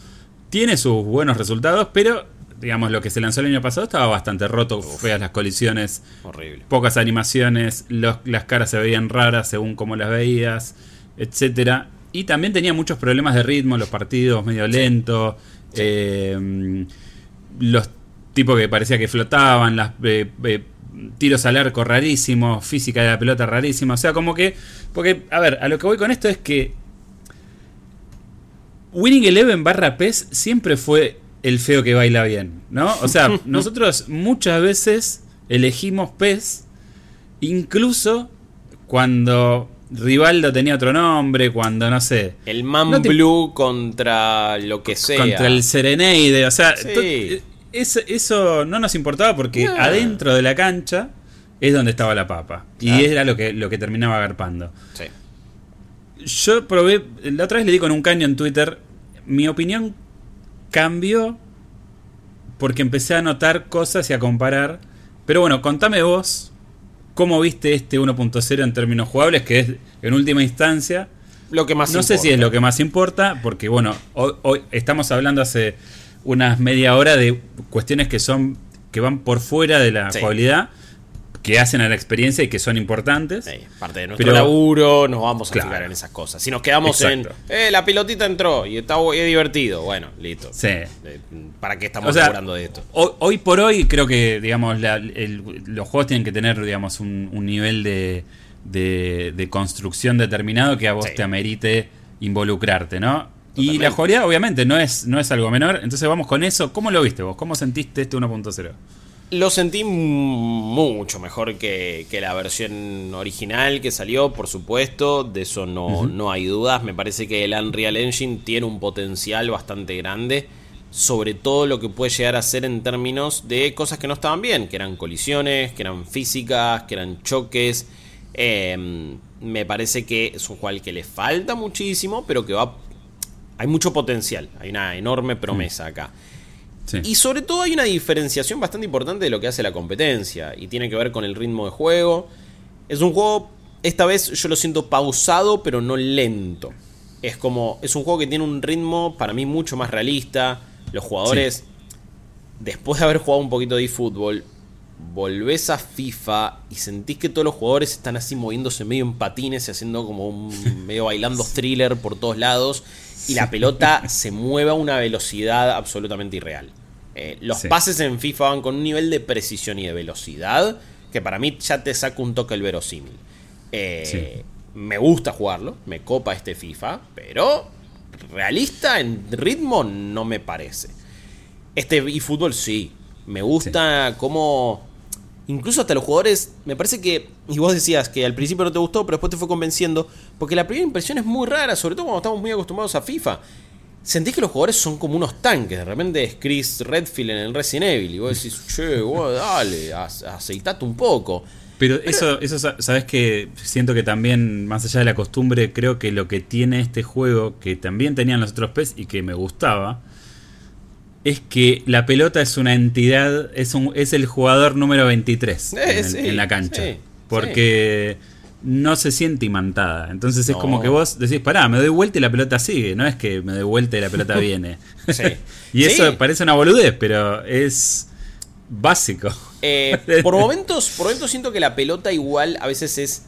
tiene sus buenos resultados, pero digamos, lo que se lanzó el año pasado estaba bastante roto, feas las colisiones, horrible. pocas animaciones, las caras se veían raras según cómo las veías, etcétera. Y también tenía muchos problemas de ritmo, los partidos medio lentos, eh, los tipos que parecía que flotaban, las eh, eh, tiros al arco rarísimos, física de la pelota rarísima, o sea, como que, porque, a ver, a lo que voy con esto es que Winning Eleven barra PES siempre fue el feo que baila bien, ¿no? O sea, nosotros muchas veces elegimos PES, incluso cuando Rivaldo tenía otro nombre, cuando no sé. El Man Blue contra lo que sea. Contra el Sereneide, o sea, eso, no nos importaba porque adentro de la cancha es donde estaba la papa. Y era lo que, lo que terminaba agarpando. Sí. Yo probé, la otra vez le di con un caño en Twitter. Mi opinión cambió porque empecé a notar cosas y a comparar. Pero bueno, contame vos cómo viste este 1.0 en términos jugables, que es en última instancia lo que más no sé si es lo que más importa, porque bueno, hoy, estamos hablando hace unas media hora de cuestiones que son que van por fuera de la jugabilidad que hacen a la experiencia y que son importantes. parte de nuestro laburo, nos vamos a fijar en esas cosas. Si nos quedamos en, eh, la pilotita entró y está es divertido, bueno, listo. Sí. Eh, ¿Para qué estamos hablando de esto? Hoy, por hoy creo que, digamos, los juegos tienen que tener, digamos, un, nivel de, de, construcción determinado que a vos te amerite involucrarte, ¿no? Y la jugabilidad, obviamente, no es, no es algo menor. Entonces vamos con eso. ¿Cómo lo viste vos? ¿Cómo sentiste este 1.0? Lo sentí mucho mejor que, la versión original que salió, por supuesto, de eso no, no hay dudas. Me parece que el Unreal Engine tiene un potencial bastante grande, sobre todo lo que puede llegar a ser en términos de cosas que no estaban bien, que eran colisiones, que eran físicas, que eran choques. Em, me parece que es un juego que le falta muchísimo, pero que va... Hay mucho potencial, hay una enorme promesa mm. acá. Y sobre todo hay una diferenciación bastante importante de lo que hace la competencia. Y tiene que ver con el ritmo de juego. Es un juego, esta vez yo lo siento pausado, pero no lento. Es como, es un juego que tiene un ritmo para mí mucho más realista. Los jugadores, después de haber jugado un poquito de eFootball, volvés a FIFA y sentís que todos los jugadores están así moviéndose medio en patines y haciendo como un medio bailando thriller por todos lados y la pelota se mueve a una velocidad absolutamente irreal. Eh, los pases en FIFA van con un nivel de precisión y de velocidad que para mí ya te saca un toque el verosímil. Eh, me gusta jugarlo, me copa este FIFA, pero realista en ritmo no me parece. Este eFootball sí, me gusta cómo Incluso hasta los jugadores, me parece que, y vos decías que al principio no te gustó, pero después te fue convenciendo, porque la primera impresión es muy rara, sobre todo cuando estamos muy acostumbrados a FIFA. Sentís que los jugadores son como unos tanques, de repente es Chris Redfield en el Resident Evil, y vos decís, che, vos, dale, aceitate un poco. Pero, eso, eso sabes que siento que también, más allá de la costumbre, creo que lo que tiene este juego, que también tenían los otros PES y que me gustaba, es que la pelota es una entidad, es, un, es el jugador número 23 eh, en, la cancha. porque no se siente imantada. Entonces es como que vos decís, pará, me doy vuelta y la pelota sigue. No es que me doy vuelta y la pelota viene. y eso parece una boludez, pero es básico. Eh, por, momentos, por momentos siento que la pelota igual a veces es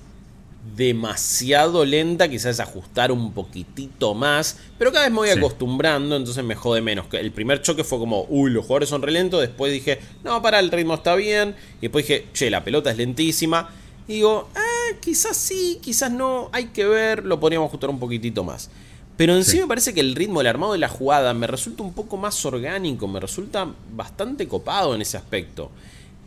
demasiado lenta, quizás ajustar un poquitito más, pero cada vez me voy acostumbrando, entonces me jode menos. El primer choque fue como, uy, los jugadores son relentos, después dije, no, para, el ritmo está bien, y después dije, che, la pelota es lentísima, y digo, ah, quizás sí, quizás no, hay que ver, lo podríamos ajustar un poquitito más. Pero en sí. me parece que el ritmo, el armado de la jugada me resulta un poco más orgánico, me resulta bastante copado en ese aspecto.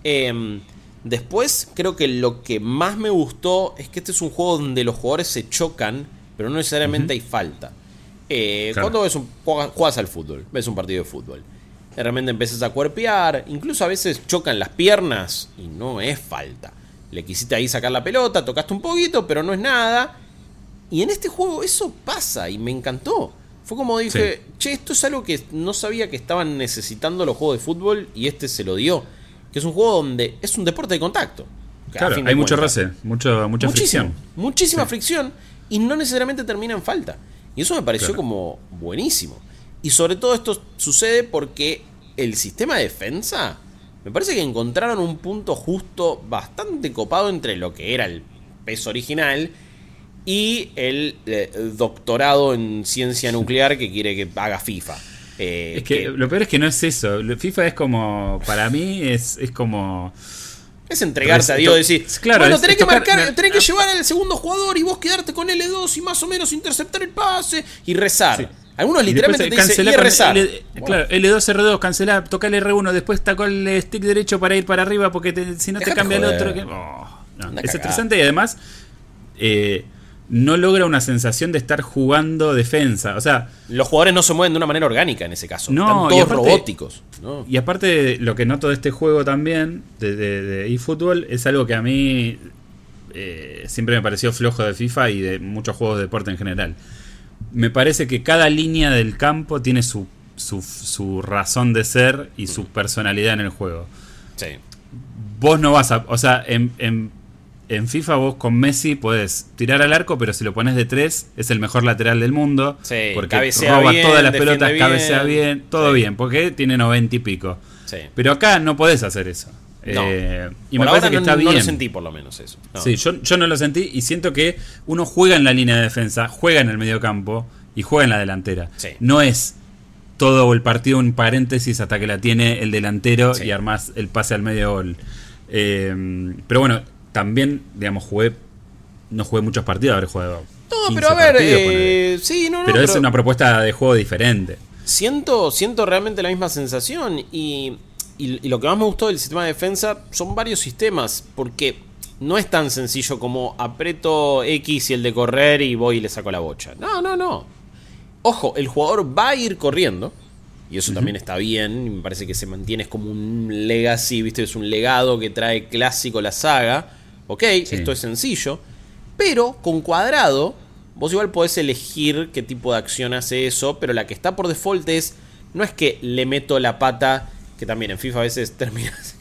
Eh, Después, creo que lo que más me gustó es que este es un juego donde los jugadores se chocan, pero no necesariamente hay falta. Eh, Cuando ves un, juegas al fútbol, ves un partido de fútbol, de repente empiezas a cuerpear, incluso a veces chocan las piernas y no es falta. Le quisiste ahí sacar la pelota, tocaste un poquito, pero no es nada. Y en este juego eso pasa y me encantó. Fue como dije, che, esto es algo que no sabía que estaban necesitando los juegos de fútbol y este se lo dio que es un juego donde es un deporte de contacto. Claro, hay mucho roce, mucho, mucha fricción. Muchísima fricción y no necesariamente termina en falta. Y eso me pareció como buenísimo. Y sobre todo esto sucede porque el sistema de defensa me parece que encontraron un punto justo bastante copado entre lo que era el peso original y el eh, doctorado en ciencia nuclear que quiere que haga FIFA. Eh, es que, lo peor es que no es eso. FIFA es como, para mí, es, es como... Es entregarte a Dios, decir, claro, bueno, tenés, que, marcar, tenés que llevar al segundo jugador y vos quedarte con L2 y más o menos interceptar el pase y rezar. Algunos literalmente te dicen y rezar. Claro, L2, R2, cancelá, toca el R1, después tacó el stick derecho para ir para arriba porque si no te cambia el otro. Oh, es estresante y además eh, no logra una sensación de estar jugando defensa. O sea, los jugadores no se mueven de una manera orgánica en ese caso. No, Están todos robóticos. Y aparte, lo que noto de este juego también, de, de, eFootball, es algo que a mí eh, siempre me pareció flojo de FIFA y de muchos juegos de deporte en general. Me parece que cada línea del campo tiene su, su, razón de ser y su personalidad en el juego. Sí. Vos no vas a. O sea, en en FIFA vos con Messi puedes tirar al arco, pero si lo pones de tres, es el mejor lateral del mundo. porque roba todas las pelotas, cabecea bien, todo bien, porque tiene noventa y pico. Pero acá no podés hacer eso. Eh, y me parece que está bien. No lo sentí por lo menos eso. Sí, yo, yo, no lo sentí y siento que uno juega en la línea de defensa, juega en el medio campo y juega en la delantera. No es todo el partido un paréntesis hasta que la tiene el delantero y armás el pase al medio gol. Eh, pero bueno, también, digamos, jugué. No jugué muchos partidos, habré jugado. No, pero a ver, eh, sí, no, no, pero, es una propuesta de juego diferente. Siento, siento realmente la misma sensación. Y, y, lo que más me gustó del sistema de defensa son varios sistemas. Porque no es tan sencillo como aprieto X y el de correr y voy y le saco la bocha. No, no, no. Ojo, el jugador va a ir corriendo. Y eso también está bien. Y me parece que se mantiene como un legacy, ¿viste? Es un legado que trae clásico la saga ok, esto es sencillo, pero con cuadrado, vos igual podés elegir qué tipo de acción hace eso, pero la que está por default es, no es que le meto la pata, que también en FIFA a veces terminas...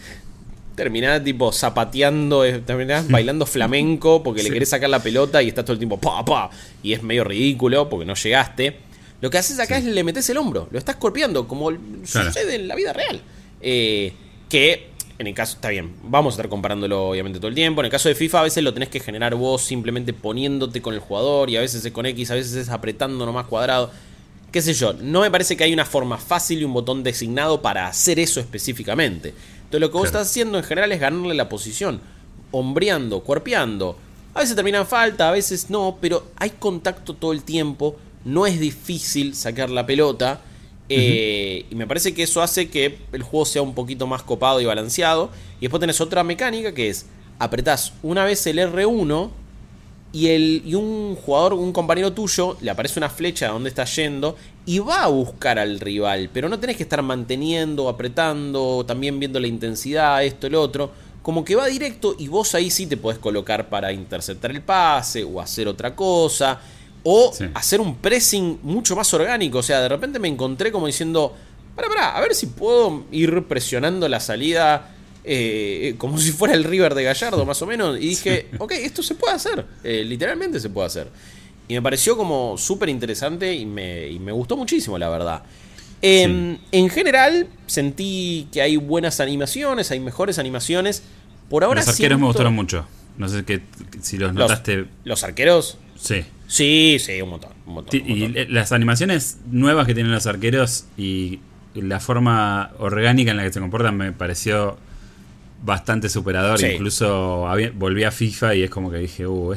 Terminás tipo zapateando, eh, terminás bailando flamenco porque le querés sacar la pelota y estás todo el tiempo pa, pa, y es medio ridículo porque no llegaste. Lo que haces acá es le metes el hombro, lo estás golpeando como sucede en la vida real. Eh, que en el caso, está bien, vamos a estar comparándolo obviamente todo el tiempo. En el caso de FIFA a veces lo tenés que generar vos simplemente poniéndote con el jugador y a veces es con X, a veces es apretando nomás cuadrado. Qué sé yo, no me parece que hay una forma fácil y un botón designado para hacer eso específicamente. Entonces lo que vos estás haciendo en general es ganarle la posición, hombreando, cuerpeando. A veces termina en falta, a veces no, pero hay contacto todo el tiempo, no es difícil sacar la pelota. Eh, y me parece que eso hace que el juego sea un poquito más copado y balanceado. Y después tenés otra mecánica que es, apretás una vez el R1 y, el, y un jugador, un compañero tuyo, le aparece una flecha a donde está yendo y va a buscar al rival. Pero no tenés que estar manteniendo, apretando, también viendo la intensidad, esto, el otro. Como que va directo y vos ahí sí te podés colocar para interceptar el pase o hacer otra cosa. O hacer un pressing mucho más orgánico. O sea, de repente me encontré como diciendo, para, para, a ver si puedo ir presionando la salida eh, como si fuera el River de Gallardo, más o menos. Y dije, ok, esto se puede hacer. Eh, literalmente se puede hacer. Y me pareció como súper interesante y me, gustó muchísimo, la verdad. Em, en general, sentí que hay buenas animaciones, hay mejores animaciones. Por ahora Los arqueros me gustaron mucho. No sé que, si los notaste. ¿Los arqueros? Sí. Sí, sí, un montón. Y las animaciones nuevas que tienen los arqueros y la forma orgánica en la que se comportan me pareció bastante superador. Incluso volví a FIFA y es como que dije, uh,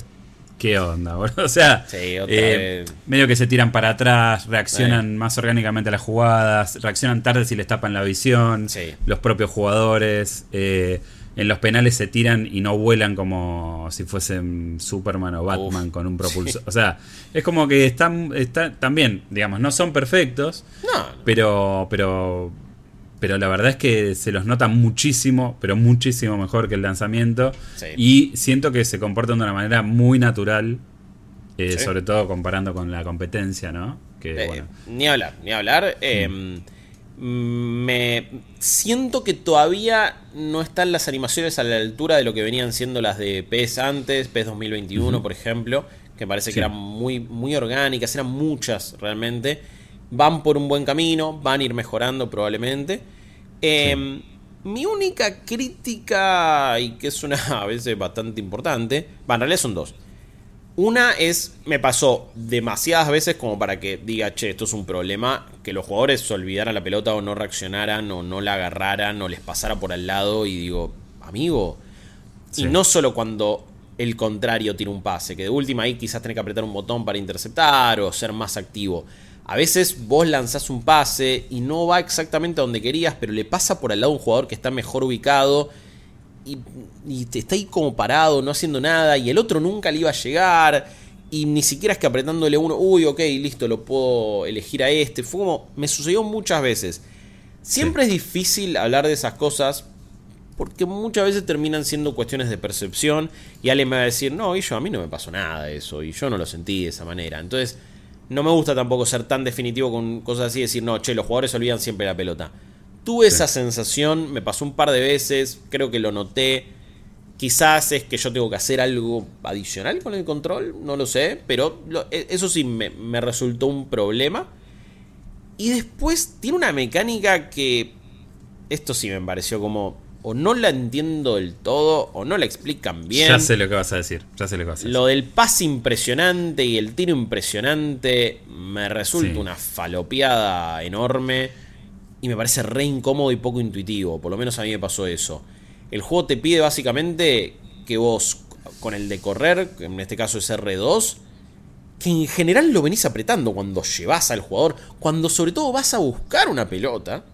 ¿qué onda? O sea, eh, medio que se tiran para atrás, reaccionan más orgánicamente a las jugadas, reaccionan tarde si les tapan la visión, los propios jugadores. Eh, en los penales se tiran y no vuelan como si fuesen Superman o Batman con un propulsor. O sea, es como que están, están también, digamos, no son perfectos, pero pero pero la verdad es que se los nota muchísimo, pero muchísimo mejor que el lanzamiento. Y siento que se comportan de una manera muy natural, eh, sobre todo comparando con la competencia, ¿no? Que, eh, Ni hablar, ni hablar. Em, me siento que todavía no están las animaciones a la altura de lo que venían siendo las de PES antes, PES 2021, por ejemplo, que parece que eran muy, muy orgánicas, eran muchas realmente. Van por un buen camino, van a ir mejorando probablemente. Em, mi única crítica, y que es una a veces bastante importante, en realidad son dos. Una es, me pasó demasiadas veces como para que diga, che, esto es un problema, que los jugadores se olvidaran la pelota o no reaccionaran o no la agarraran o les pasara por al lado y digo, amigo, y no solo cuando el contrario tiene un pase, que de última ahí quizás tenés que apretar un botón para interceptar o ser más activo. A veces vos lanzás un pase y no va exactamente a donde querías, pero le pasa por al lado un jugador que está mejor ubicado y, te está ahí como parado, no haciendo nada, y el otro nunca le iba a llegar, y ni siquiera es que apretándole uno, uy, ok, listo, lo puedo elegir a este. Fue como, me sucedió muchas veces. Siempre es difícil hablar de esas cosas porque muchas veces terminan siendo cuestiones de percepción y alguien me va a decir, no, y yo a mí no me pasó nada de eso, y yo no lo sentí de esa manera. Entonces, no me gusta tampoco ser tan definitivo con cosas así, decir, no, che, los jugadores olvidan siempre la pelota. Tuve esa sensación, me pasó un par de veces, creo que lo noté. Quizás es que yo tengo que hacer algo adicional con el control, no lo sé, pero e, eso sí me, me resultó un problema. Y después tiene una mecánica que esto sí me pareció como o no la entiendo del todo o no la explican bien. Ya sé lo que vas a decir, ya sé lo que vas a decir. Lo del pase impresionante y el tiro impresionante me resulta una falopeada enorme y me parece re incómodo y poco intuitivo, por lo menos a mí me pasó eso. El juego te pide básicamente que vos con el de correr, que en este caso es R2, que en general lo venís apretando cuando llevas al jugador, cuando sobre todo vas a buscar una pelota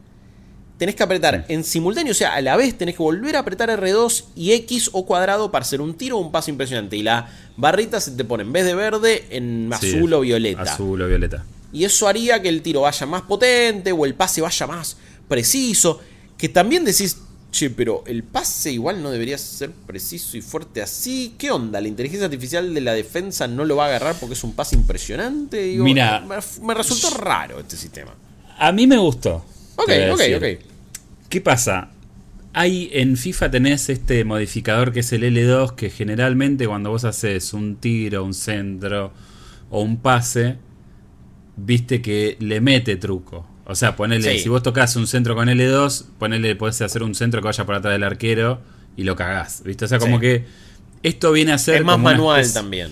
tenés que apretar en simultáneo, o sea, a la vez tenés que volver a apretar R2 y X o cuadrado para hacer un tiro o un paso impresionante. Y la barrita se te pone en vez de verde en azul o violeta. Azul o violeta. Y eso haría que el tiro vaya más potente o el pase vaya más preciso. Que también decís, che, pero el pase igual no debería ser preciso y fuerte así. ¿Qué onda? ¿La inteligencia artificial de la defensa no lo va a agarrar porque es un pase impresionante? Mira, me, me resultó raro este sistema. A mí me gustó. Ok, ok, ok. ¿Qué pasa? Hay en FIFA tenés este modificador que es el L2 que generalmente cuando vos haces un tiro, un centro o un pase, viste que le mete truco. O sea, ponele, si vos tocas un centro con L2, ponele, podés hacer un centro que vaya por atrás del arquero y lo cagás, ¿viste? O sea, como que esto viene a ser... Es más manual también.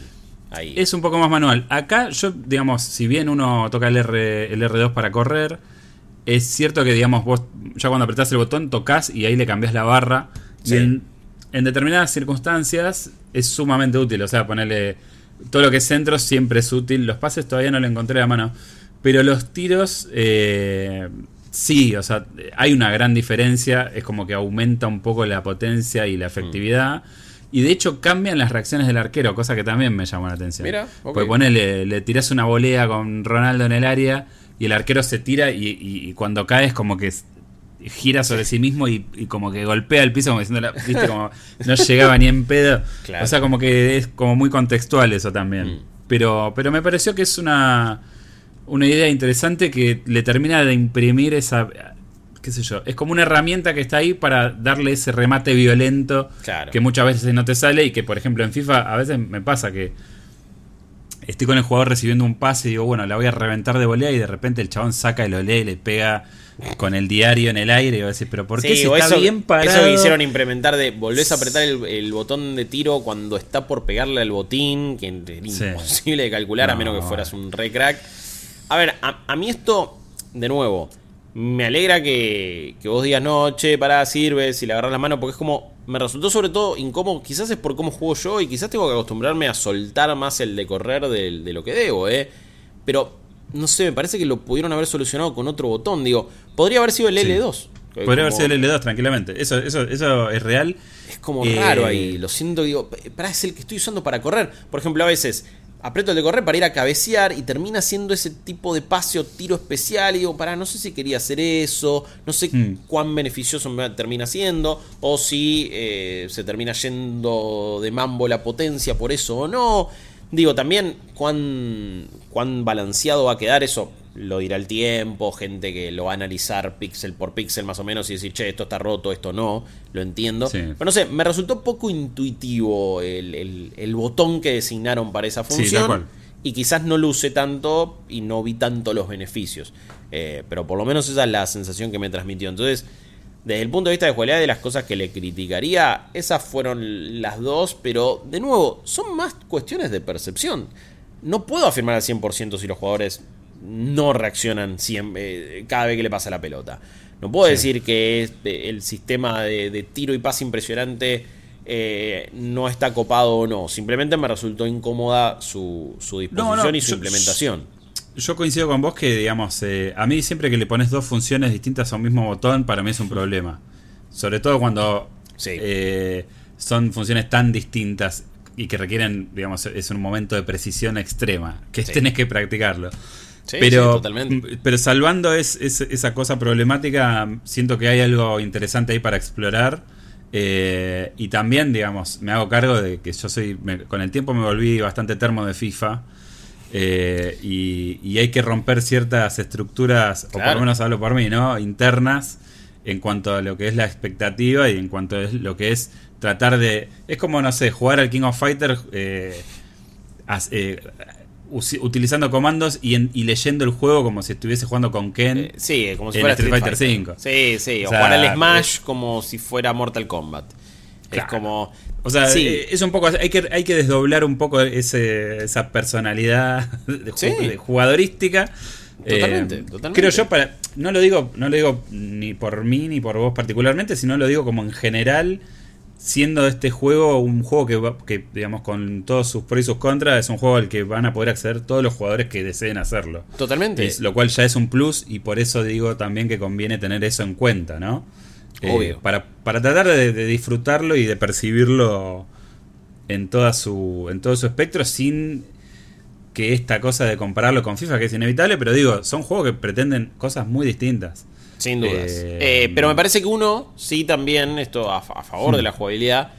Ahí. Es un poco más manual. Acá yo, digamos, si bien uno toca el, R, el R2 para correr, es cierto que, digamos, vos ya cuando apretás el botón tocas y ahí le cambias la barra. Y en, determinadas circunstancias es sumamente útil. O sea, ponerle todo lo que es centro siempre es útil. Los pases todavía no le encontré a mano. Pero los tiros, eh, sí, o sea, hay una gran diferencia. Es como que aumenta un poco la potencia y la efectividad. Y de hecho cambian las reacciones del arquero, cosa que también me llamó la atención. Mira, ok. Pues ponele, le tirás una volea con Ronaldo en el área y el arquero se tira y, y- y cuando cae es como que gira sobre sí mismo y, y como que golpea el piso como diciendo, viste, como no llegaba ni en pedo. Claro. O sea, como que es como muy contextual eso también. Mm. Pero, pero me pareció que es una, una idea interesante que le termina de imprimir esa qué sé yo, es como una herramienta que está ahí para darle ese remate violento Claro. que muchas veces no te sale y que por ejemplo en FIFA a veces me pasa que estoy con el jugador recibiendo un pase y digo, bueno, la voy a reventar de volea y de repente el chabón saca el olé y le pega con el diario en el aire y va a decir, pero ¿por qué Sí, si está eso, bien parado? eso que hicieron implementar de volvés a apretar el, el botón de tiro cuando está por pegarle al botín, que Sí. imposible de calcular a No. menos que fueras un re crack. A ver, a, a mí esto, de nuevo, me alegra que, que vos digas, no, che, pará, sirve, si le agarras la mano, porque es como, me resultó sobre todo incómodo, quizás es por cómo juego yo y quizás tengo que acostumbrarme a soltar más el de correr de, lo que debo, ¿eh? Pero, no sé, me parece que lo pudieron haber solucionado con otro botón, digo, podría haber sido el Sí. L2. que Podría haber sido el L2 tranquilamente. Eso, eso, eso es real. es como Eh, raro ahí, lo siento, digo, para es el que estoy usando para correr. Por ejemplo, a veces aprieto el de correr para ir a cabecear y termina siendo ese tipo de pase o tiro especial y digo, para, no sé si quería hacer eso, no sé Mm. cuán beneficioso me termina siendo, o si eh, se termina yendo de mambo la potencia por eso o no. Digo, también cuán, cuán balanceado va a quedar eso. Lo dirá el tiempo, gente que lo va a analizar píxel por píxel más o menos y decir, che, esto está roto, esto no, lo entiendo. Sí. Pero no sé, me resultó poco intuitivo el, el- el botón que designaron para esa Sí, función. cual. y quizás no luce tanto y no vi tanto los beneficios. Eh, pero por lo menos esa es la sensación que me transmitió. Entonces, desde el punto de vista de jugabilidad de las cosas que le criticaría, esas fueron las dos, pero de nuevo, son más cuestiones de percepción. No puedo afirmar al 100% si los jugadores no reaccionan siempre, eh, cada vez que le pasa la pelota. No puedo Sí. decir que es- el sistema de, de tiro y pase impresionante eh, no está copado o no. Simplemente me resultó incómoda su, su disposición y su yo- implementación. Yo coincido con vos que, digamos, eh, a mí siempre que le pones dos funciones distintas a un mismo botón, para mí es un problema. Sobre todo cuando Sí. eh, son funciones tan distintas y que requieren, digamos, es un momento de precisión extrema, que Sí. tenés que practicarlo. Sí, pero, sí, totalmente. pero salvando es, es- esa cosa problemática, siento que hay algo interesante ahí para explorar. eh, y también, digamos, me hago cargo de que yo soy, me- con el tiempo me volví bastante termo de FIFA. eh, y, y hay que romper ciertas estructuras, o por lo menos hablo por mí, ¿no? Internas, en cuanto a lo que es la expectativa y en cuanto a lo que es tratar de. Es como, no sé, jugar al King of Fighters eh, as- eh, utilizando comandos y, en- y leyendo el juego como si estuviese jugando con Ken. Eh, sí, como si en fuera Street Street, Fighter. V. Sí, sí, o, O sea, jugar al Smash es- como si fuera Mortal Kombat. Es como. O sea, sí, eh, es un poco. Hay que, hay que desdoblar un poco ese, esa personalidad de, ju- Sí. de jugadorística. Totalmente, Eh, totalmente. Creo yo para. No lo digo, no lo digo ni por mí ni por vos particularmente, sino lo digo como en general. Siendo este juego un juego que, va- que, digamos, con todos sus pros y sus contras, es un juego al que van a poder acceder todos los jugadores que deseen hacerlo. totalmente. Es- lo cual ya es un plus y por eso digo también que conviene tener eso en cuenta, ¿no? Eh, Obvio. para, para tratar de, de disfrutarlo y de percibirlo en, toda su, en todo su espectro sin que esta cosa de compararlo con FIFA, que es inevitable, pero digo, son juegos que pretenden cosas muy distintas. Sin dudas. Eh, pero me parece que uno, sí, también, esto a, a favor de la jugabilidad,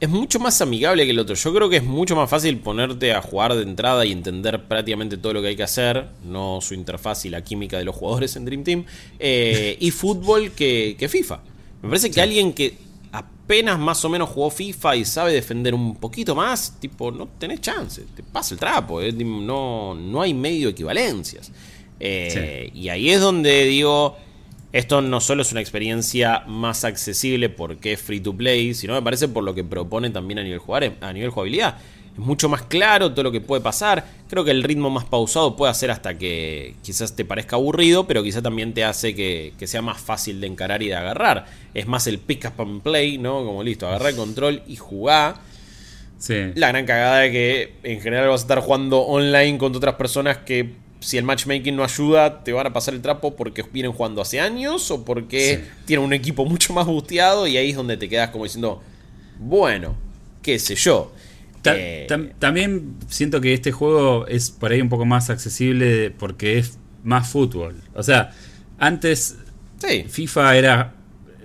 es mucho más amigable que el otro. Yo creo que es mucho más fácil ponerte a jugar de entrada y entender prácticamente todo lo que hay que hacer, no su interfaz y la química de los jugadores en Dream Team, eh, y fútbol que, que FIFA. Me parece que alguien que apenas más o menos jugó FIFA y sabe defender un poquito más, tipo, no tenés chance, te pasa el trapo, eh, no, no hay medio equivalencias. Eh, Y ahí es donde digo, esto no solo es una experiencia más accesible porque es free to play, sino me parece por lo que propone también a nivel, jugar, a nivel jugabilidad. Es mucho más claro todo lo que puede pasar. Creo que el ritmo más pausado puede hacer hasta que quizás te parezca aburrido, pero quizás también te hace que, que sea más fácil de encarar y de agarrar. Es más el pick up and play, ¿no? Como listo, agarrar el control y jugar. Sí. La gran cagada de que en general vas a estar jugando online contra otras personas que si el matchmaking no ayuda, te van a pasar el trapo porque vienen jugando hace años o porque tienen un equipo mucho más busteado y ahí es donde te quedas como diciendo, bueno, qué sé yo. Eh, también siento que este juego es por ahí un poco más accesible porque es más fútbol. O sea, antes FIFA era...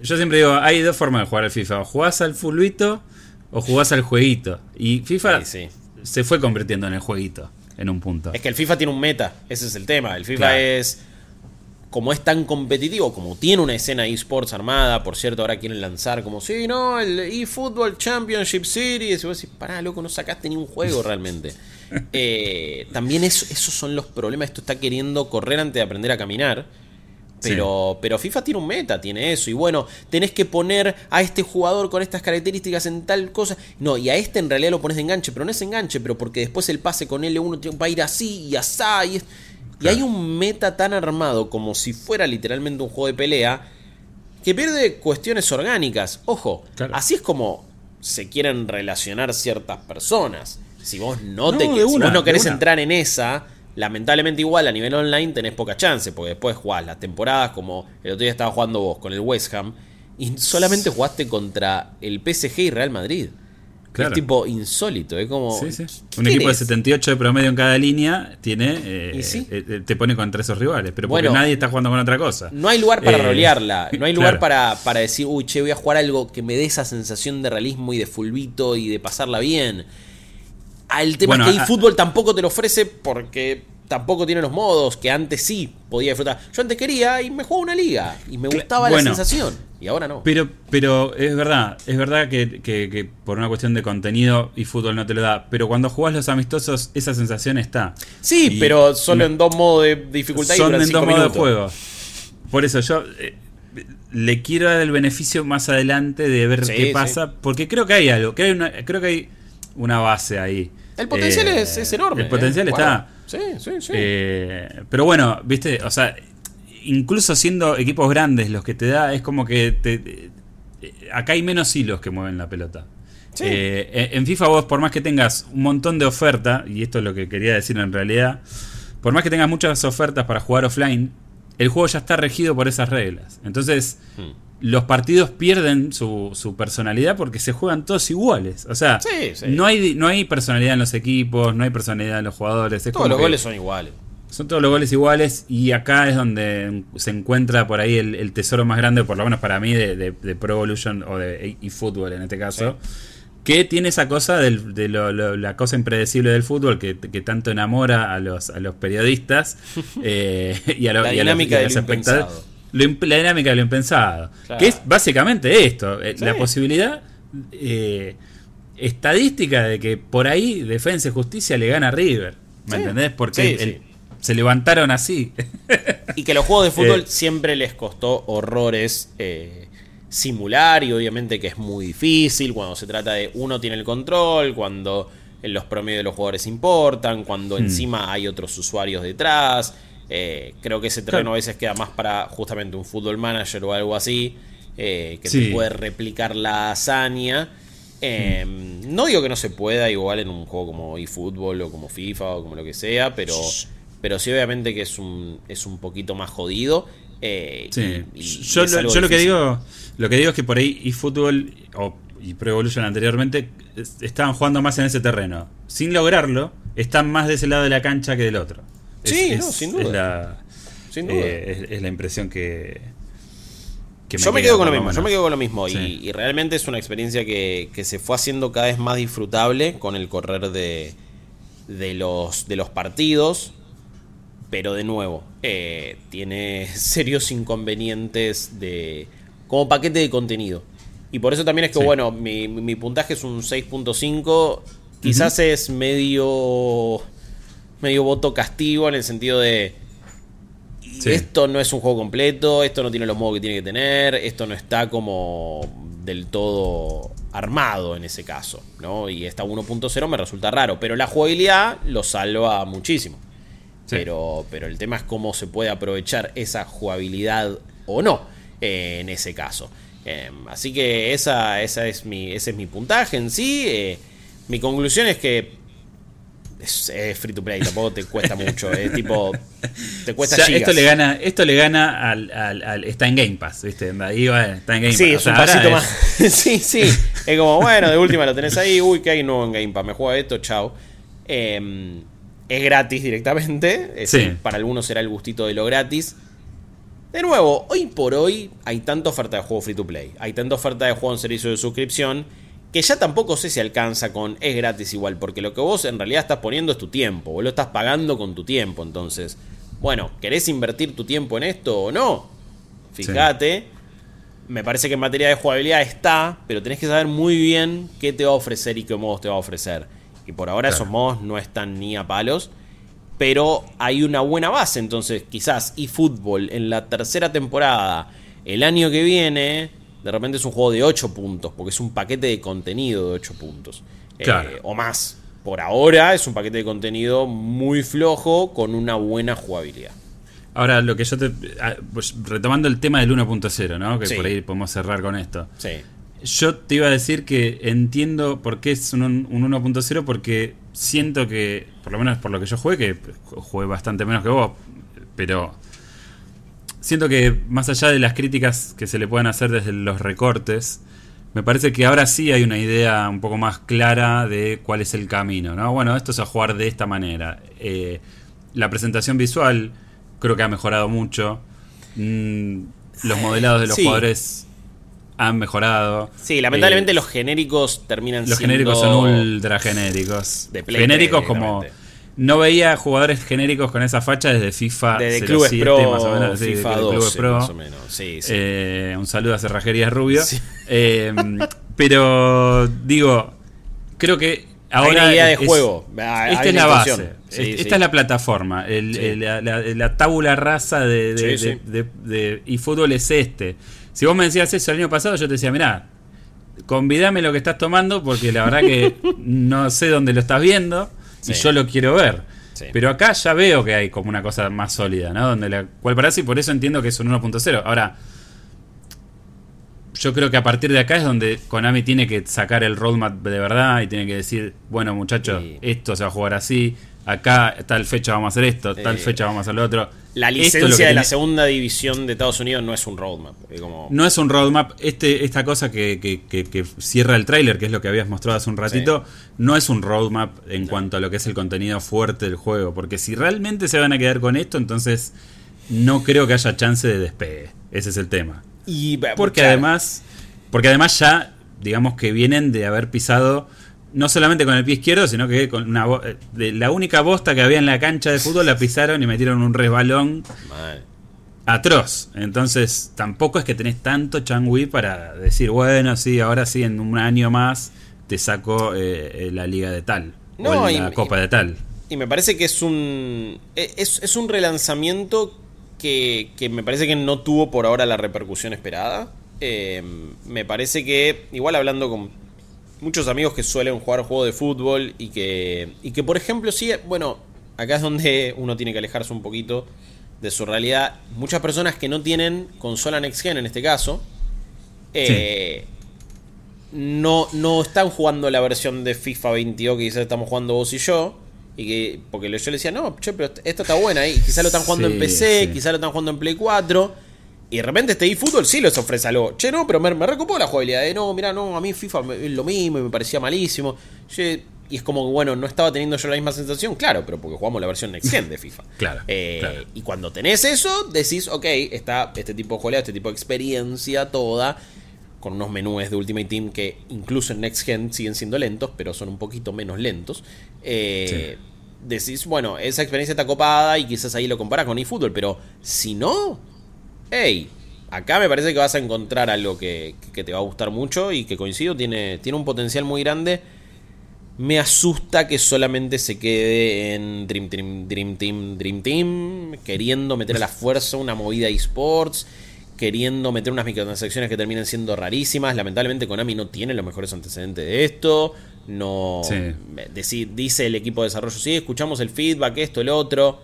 Yo siempre digo, hay dos formas de jugar al FIFA. O jugás al fulbito o jugás al jueguito. Y FIFA se fue convirtiendo en el jueguito en un punto. Es que el FIFA tiene un meta, ese es el tema. El FIFA es como es tan competitivo, como tiene una escena esports armada, por cierto, ahora quieren lanzar como, sí, no, el eFootball Championship Series, y vos decís, pará, loco, no sacaste ni un juego realmente. Eh, también esos son los problemas, esto está queriendo correr antes de aprender a caminar. Pero, pero FIFA tiene un meta, tiene eso. Y bueno, tenés que poner a este jugador con estas características en tal cosa. No, y a este en realidad lo pones de enganche, pero no es enganche, pero porque después el pase con L1 va a ir así y asá. Y, y hay un meta tan armado como si fuera literalmente un juego de pelea que pierde cuestiones orgánicas. Ojo, así es como se quieren relacionar ciertas personas. Si vos no, te vos no querés entrar en esa, lamentablemente igual a nivel online tenés poca chance, porque después jugás las temporadas como el otro día estaba jugando vos con el West Ham y solamente jugaste contra el PSG y Real Madrid. Es tipo insólito, es como... Un equipo de 78 de promedio en cada línea tiene eh, eh, te pone contra esos rivales, pero porque nadie está jugando con otra cosa. No hay lugar para eh, rolearla, no hay lugar para, para decir, uy, che, voy a jugar algo que me dé esa sensación de realismo y de fulbito y de pasarla bien. El tema es que fútbol tampoco te lo ofrece porque tampoco tiene los modos que antes sí podía disfrutar. Yo antes quería y me jugaba una liga y me gustaba la sensación y ahora no. Pero, pero es verdad, es verdad que, por una cuestión de contenido y fútbol no te lo da. Pero cuando jugás los amistosos, esa sensación está. Sí, pero solo en dos modos de dificultad son en dos modos de juego. Por eso yo eh, le quiero dar el beneficio más adelante de ver qué pasa, porque creo que hay algo, que hay una, creo que hay una base ahí. El potencial eh, es, enorme. El potencial ¿eh? está. Sí, sí, sí. Eh, pero bueno, viste, o sea, incluso siendo equipos grandes los que te da, es como que te, acá hay menos hilos que mueven la pelota. en FIFA vos, por más que tengas un montón de oferta, y esto es lo que quería decir en realidad, por más que tengas muchas ofertas para jugar offline, el juego ya está regido por esas reglas. Entonces, hmm los partidos pierden su, su, personalidad porque se juegan todos iguales. O sea, No, hay, no hay personalidad en los equipos, no hay personalidad en los jugadores. todos los goles son iguales. Son todos los goles iguales y acá es donde se encuentra por ahí el, tesoro más grande, por lo menos para mí, de, Pro Evolution o de eFootball en este caso. Que tiene esa cosa de la cosa impredecible del fútbol que, tanto enamora a los, a los periodistas eh, y a, la dinámica los, espectadores la dinámica de lo impensado. Que es básicamente esto, eh, la posibilidad eh, estadística de que por ahí Defensa y Justicia le gana a River. ¿Me entendés? Porque se levantaron así. y que los juegos de fútbol eh. siempre les costó horrores simular y obviamente que es muy difícil cuando se trata de uno tiene el control, cuando los promedios de los jugadores importan, cuando hmm. encima hay otros usuarios detrás. Eh, creo que ese terreno a veces queda más para justamente un fútbol manager o algo así, eh, que te puede replicar la hazaña. Em, no digo que no se pueda, igual en un juego como eFootball o como FIFA o como lo que sea, pero, pero sí obviamente que es un, es un poquito más jodido. Eh, yo, lo, que digo lo que digo es que por ahí eFootball o y Pro Evolution anteriormente estaban jugando más en ese terreno. Sin lograrlo, están más de ese lado de la cancha que del otro. Sí, sin duda. Es la, eh, es, la impresión que, yo, me quedo con lo mismo, yo me quedo con lo mismo. Y, realmente es una experiencia que, se fue haciendo cada vez más disfrutable con el correr de, de, los, de los partidos. Pero de nuevo, eh, tiene serios inconvenientes de como paquete de contenido. Y por eso también es que, bueno, mi, puntaje es un 6.5. Quizás es medio medio voto castigo en el sentido de esto no es un juego completo, esto no tiene los modos que tiene que tener, esto no está como del todo armado en ese caso, ¿no? Y esta 1.0 me resulta raro, pero la jugabilidad lo salva muchísimo. Pero, pero el tema es cómo se puede aprovechar esa jugabilidad o no eh, en ese caso. Em, así que esa, esa es mi, ese es mi puntaje en sí. Eh, mi conclusión es que es, es free to play, tampoco te cuesta mucho. Es tipo. Te cuesta gigas. esto le gana, esto le gana al, al- al- está en Game Pass, ¿viste? Ahí va, está en Game Sí, Pass. es O un pasito es- más. sí, sí. Es como, bueno, de última lo tenés ahí. Uy, que hay nuevo en Game Pass. Me juega esto, chao. Eh, es gratis directamente. Es- Sí. Para algunos será el gustito de lo gratis. De nuevo, hoy por hoy hay tanta oferta de juego free to play. Hay tanta oferta de juego en servicio de suscripción. Que ya tampoco sé si alcanza con es gratis igual. Porque lo que vos en realidad estás poniendo es tu tiempo. Vos lo estás pagando con tu tiempo. Entonces, bueno, ¿querés invertir tu tiempo en esto o no? Fíjate. Me parece que en materia de jugabilidad está, pero tenés que saber muy bien qué te va a ofrecer y qué modos te va a ofrecer. Y por ahora Claro. esos modos no están ni a palos, pero hay una buena base. Entonces, quizás eFootball en la tercera temporada, el año que viene, de repente es un juego de 8 puntos, porque es un paquete de contenido de 8 puntos. Eh, Claro. o más. Por ahora es un paquete de contenido muy flojo con una buena jugabilidad. Ahora, lo que yo te. ah, pues, retomando el tema del 1.0, ¿no? Que Sí. por ahí podemos cerrar con esto. Sí. Yo te iba a decir que entiendo por qué es un, un 1.0, porque siento que, por lo menos por lo que yo jugué, que jugué bastante menos que vos, pero siento que más allá de las críticas que se le puedan hacer desde los recortes, me parece que ahora sí hay una idea un poco más clara de cuál es el camino, ¿no? Bueno, esto es a jugar de esta manera. Eh, la presentación visual creo que ha mejorado mucho. Mm, los modelados de los Sí. jugadores han mejorado. Sí, lamentablemente Eh, los genéricos terminan los siendo... genéricos son ultra genéricos. De genéricos 3 como. No veía jugadores genéricos con esa facha desde FIFA Desde 07, Clubes Pro, más o menos. FIFA desde Clubes 12, Pro. más o menos. Sí, sí. Eh, un saludo a Cerrajerías Rubio. Sí. Eh, pero digo, creo que Hay ahora una idea de es- juego. Hay- esta hay es la base. Esta es la plataforma. el- Sí. el- la, la- la rasa de- de- y fútbol es este. Si vos me decías eso el año pasado, yo te decía, mirá, convidame lo que estás tomando porque la verdad que no sé dónde lo estás viendo y yo lo quiero ver. Sí. Pero acá ya veo que hay como una cosa más sólida, ¿no? Donde la cual parece y por eso entiendo que es un 1.0. Ahora, yo creo que a partir de acá es donde Konami tiene que sacar el roadmap de verdad y tiene que decir, bueno muchachos, Sí. esto se va a jugar así, acá tal fecha vamos a hacer esto, tal Eh, fecha vamos a hacer lo otro. La es licencia de la segunda división de Estados Unidos no es un roadmap. Es como... No es un roadmap, este, esta cosa que, que- que- que cierra el tráiler, que es lo que habías mostrado hace un ratito, no es un roadmap en cuanto a lo que es el contenido fuerte del juego, porque si realmente se van a quedar con esto, entonces no creo que haya chance de despegue, ese es el tema. Y, Porque claro, además, porque además ya, digamos que vienen de haber pisado no solamente con el pie izquierdo, sino que con una de la única bosta que había en la cancha de fútbol la pisaron y metieron un resbalón mal. atroz. Entonces, tampoco es que tenés tanto changui para decir, bueno, sí, ahora sí, en un año más te saco eh, eh, la liga de tal. No, o y- la copa de tal. Y me parece que es un. Es, es un relanzamiento que, que me parece que no tuvo por ahora la repercusión esperada. Eh, me parece que, igual hablando con muchos amigos que suelen jugar juegos de fútbol y que, y que por ejemplo, sí, bueno, acá es donde uno tiene que alejarse un poquito de su realidad. Muchas personas que no tienen consola Next Gen en este caso, eh, no, no están jugando la versión de FIFA 22 que quizás estamos jugando vos y yo. Y que, porque yo le decía, no, che, pero esta está buena. Y quizás lo están jugando en PC, sí. quizás lo están jugando en Play 4. Y de repente este eFootball sí les ofrece algo. Che, no, pero me, me recopó la jugabilidad. De, no, mira, no, a mí FIFA es lo mismo y me parecía malísimo. Che, y es como que, bueno, no estaba teniendo yo la misma sensación. Claro, pero porque jugamos la versión Next Gen de FIFA. Claro, Eh, claro. Y cuando tenés eso, decís, ok, está este tipo de jugabilidad, este tipo de experiencia toda con unos menús de Ultimate Team que incluso en Next Gen siguen siendo lentos, pero son un poquito menos lentos. Eh, Decís, bueno, esa experiencia está copada y quizás ahí lo comparas con eFootball, pero si no, hey, acá me parece que vas a encontrar algo que, que te va a gustar mucho y que coincido, tiene, tiene un potencial muy grande. Me asusta que solamente se quede en Dream Team, Dream Team, Dream Team, queriendo meter a la fuerza una movida esports, queriendo meter unas microtransacciones que terminen siendo rarísimas. Lamentablemente Konami no tiene los mejores antecedentes de esto. No Sí. dice el equipo de desarrollo, sí, escuchamos el feedback, esto, el otro.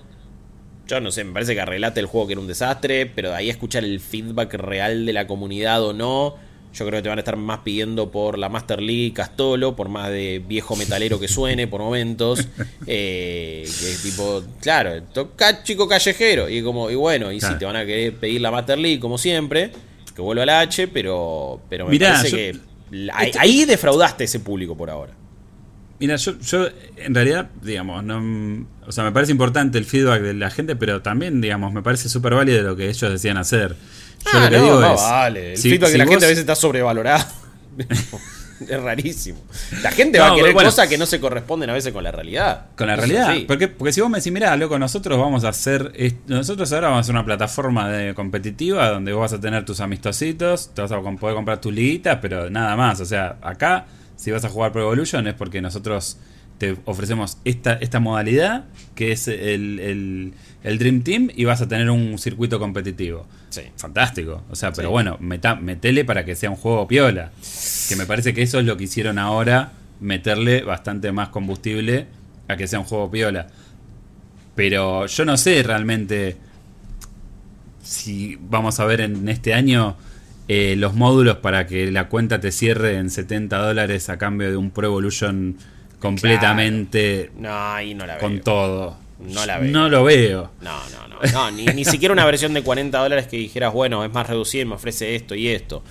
Yo no sé, me parece que arreglate el juego que era un desastre, pero de ahí escuchar el feedback real de la comunidad o no, Yo creo que te van a estar más pidiendo por la Master League Castolo, por más de viejo metalero que suene por momentos. Eh, que es tipo, claro, toca chico callejero. Y como, y bueno, y si te van a querer pedir la Master League como siempre, que vuelva al H, pero, pero me parece que este ahí, defraudaste ese público por ahora. Mira, yo, yo en realidad, digamos, no, o sea, me parece importante el feedback de la gente, pero también, digamos, me parece súper válido lo que ellos decían hacer. Yo lo ah, que digo vale. El feedback de la gente a veces está sobrevalorado. es rarísimo. La gente va a querer cosas que no se corresponden a veces con la realidad. Con la realidad. Porque, porque si vos me decís, mira, loco, nosotros vamos a hacer. Nosotros ahora vamos a hacer una plataforma de competitiva donde vos vas a tener tus amistositos, te vas a poder comprar tus liguitas, pero nada más. O sea, acá, si vas a jugar Pro Evolution, es porque nosotros te ofrecemos esta, esta modalidad, que es el, Dream Team, y vas a tener un circuito competitivo. Sí. Fantástico. O sea, pero bueno, metele para que sea un juego piola. Que me parece que eso es lo que hicieron ahora, meterle bastante más combustible a que sea un juego piola. Pero yo no sé realmente si vamos a ver en este año eh, los módulos para que la cuenta te cierre en 70 dólares a cambio de un Pro Evolution completamente no, ahí no la veo. con todo. No la veo. No lo veo. No, no, no. no ni, ni siquiera una versión de 40 dólares que dijeras, bueno, es más reducida y me ofrece esto y esto.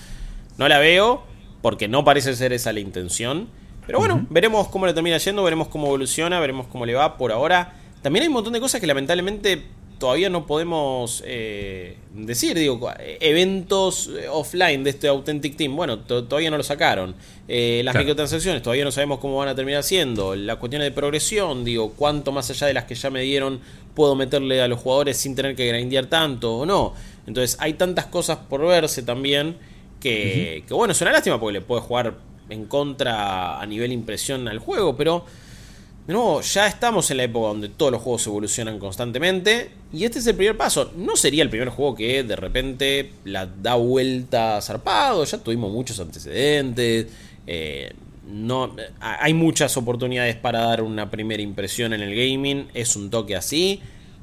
No la veo porque no parece ser esa la intención. Pero bueno, veremos cómo le termina yendo, veremos cómo evoluciona, veremos cómo le va por ahora. También hay un montón de cosas que lamentablemente todavía no podemos eh, decir, digo, eventos eh, offline de este Authentic Team, bueno, todavía no lo sacaron. Eh, las microtransacciones todavía no sabemos cómo van a terminar siendo. La cuestión de progresión, digo, cuánto más allá de las que ya me dieron puedo meterle a los jugadores sin tener que grindear tanto o no. Entonces hay tantas cosas por verse también que, que bueno, es una lástima porque le puede jugar en contra a nivel impresión al juego, pero de nuevo, ya estamos en la época donde todos los juegos evolucionan constantemente. Y este es el primer paso. No sería el primer juego que de repente la da vuelta zarpado. Ya tuvimos muchos antecedentes. Eh, no, hay muchas oportunidades para dar una primera impresión en el gaming. Es un toque así.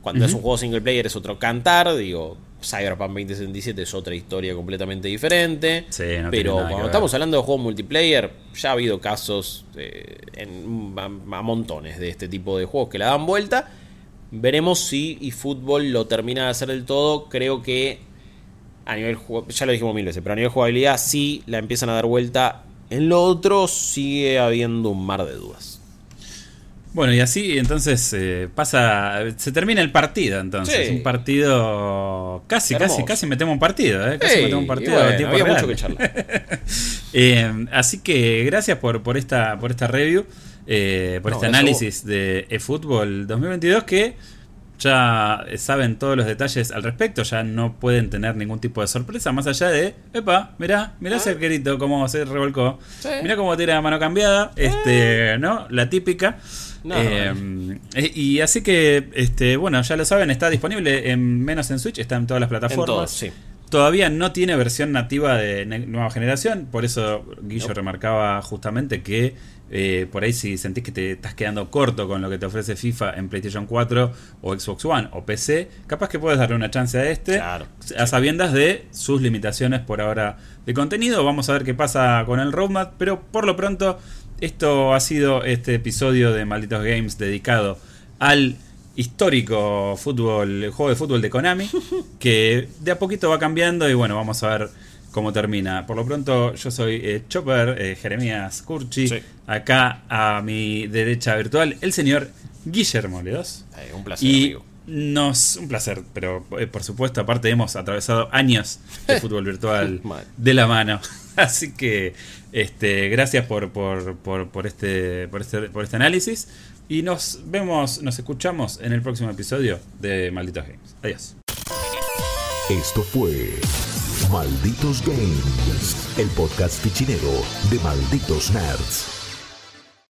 Cuando es un juego single player es otro cantar. Digo, Cyberpunk 2077 es otra historia completamente diferente. pero cuando estamos hablando de juegos multiplayer, ya ha habido casos eh, en, a, montones de este tipo de juegos que la dan vuelta. Veremos si eFootball lo termina de hacer del todo. Creo que a nivel ya lo dijimos mil veces, pero a nivel jugabilidad sí la empiezan a dar vuelta. En lo otro sigue habiendo un mar de dudas. Bueno, y así entonces eh, pasa, se termina el partido entonces, un partido casi, casi, casi metemos un partido, ¿eh? casi metemos un partido había mucho que charlar. Eh, así que gracias por, por esta, por esta review, eh, por este análisis de eFootball 2022 que ya saben todos los detalles al respecto, ya no pueden tener ningún tipo de sorpresa, más allá de, epa, mirá, mirá ese arquerito cómo se revolcó, mirá cómo tira la mano cambiada, este, ¿no? La típica. Em, eh, y así que, este, bueno, ya lo saben, está disponible en menos en Switch, está en todas las plataformas. Todavía no tiene versión nativa de nueva generación, por eso Guillo remarcaba justamente que eh, por ahí si sentís que te estás quedando corto con lo que te ofrece FIFA en PlayStation 4 o Xbox One o PC, capaz que puedes darle una chance a este, a sabiendas de sus limitaciones por ahora de contenido. Vamos a ver qué pasa con el roadmap, pero por lo pronto esto ha sido este episodio de Malditos Games dedicado al histórico fútbol, juego de fútbol de Konami, que de a poquito va cambiando y bueno, vamos a ver cómo termina. Por lo pronto, yo soy eh, Chopper, eh, Jeremías Curchi, acá a mi derecha virtual, el señor Guillermo Leos. Eh, un placer, y Nos, un placer, pero por supuesto, aparte hemos atravesado años de fútbol virtual de la mano. Así que este, gracias por, por, por, este, por, este, por este análisis. Y nos vemos, nos escuchamos en el próximo episodio de Malditos Games. Adiós. Esto fue Malditos Games, el podcast fichinero de Malditos Nerds.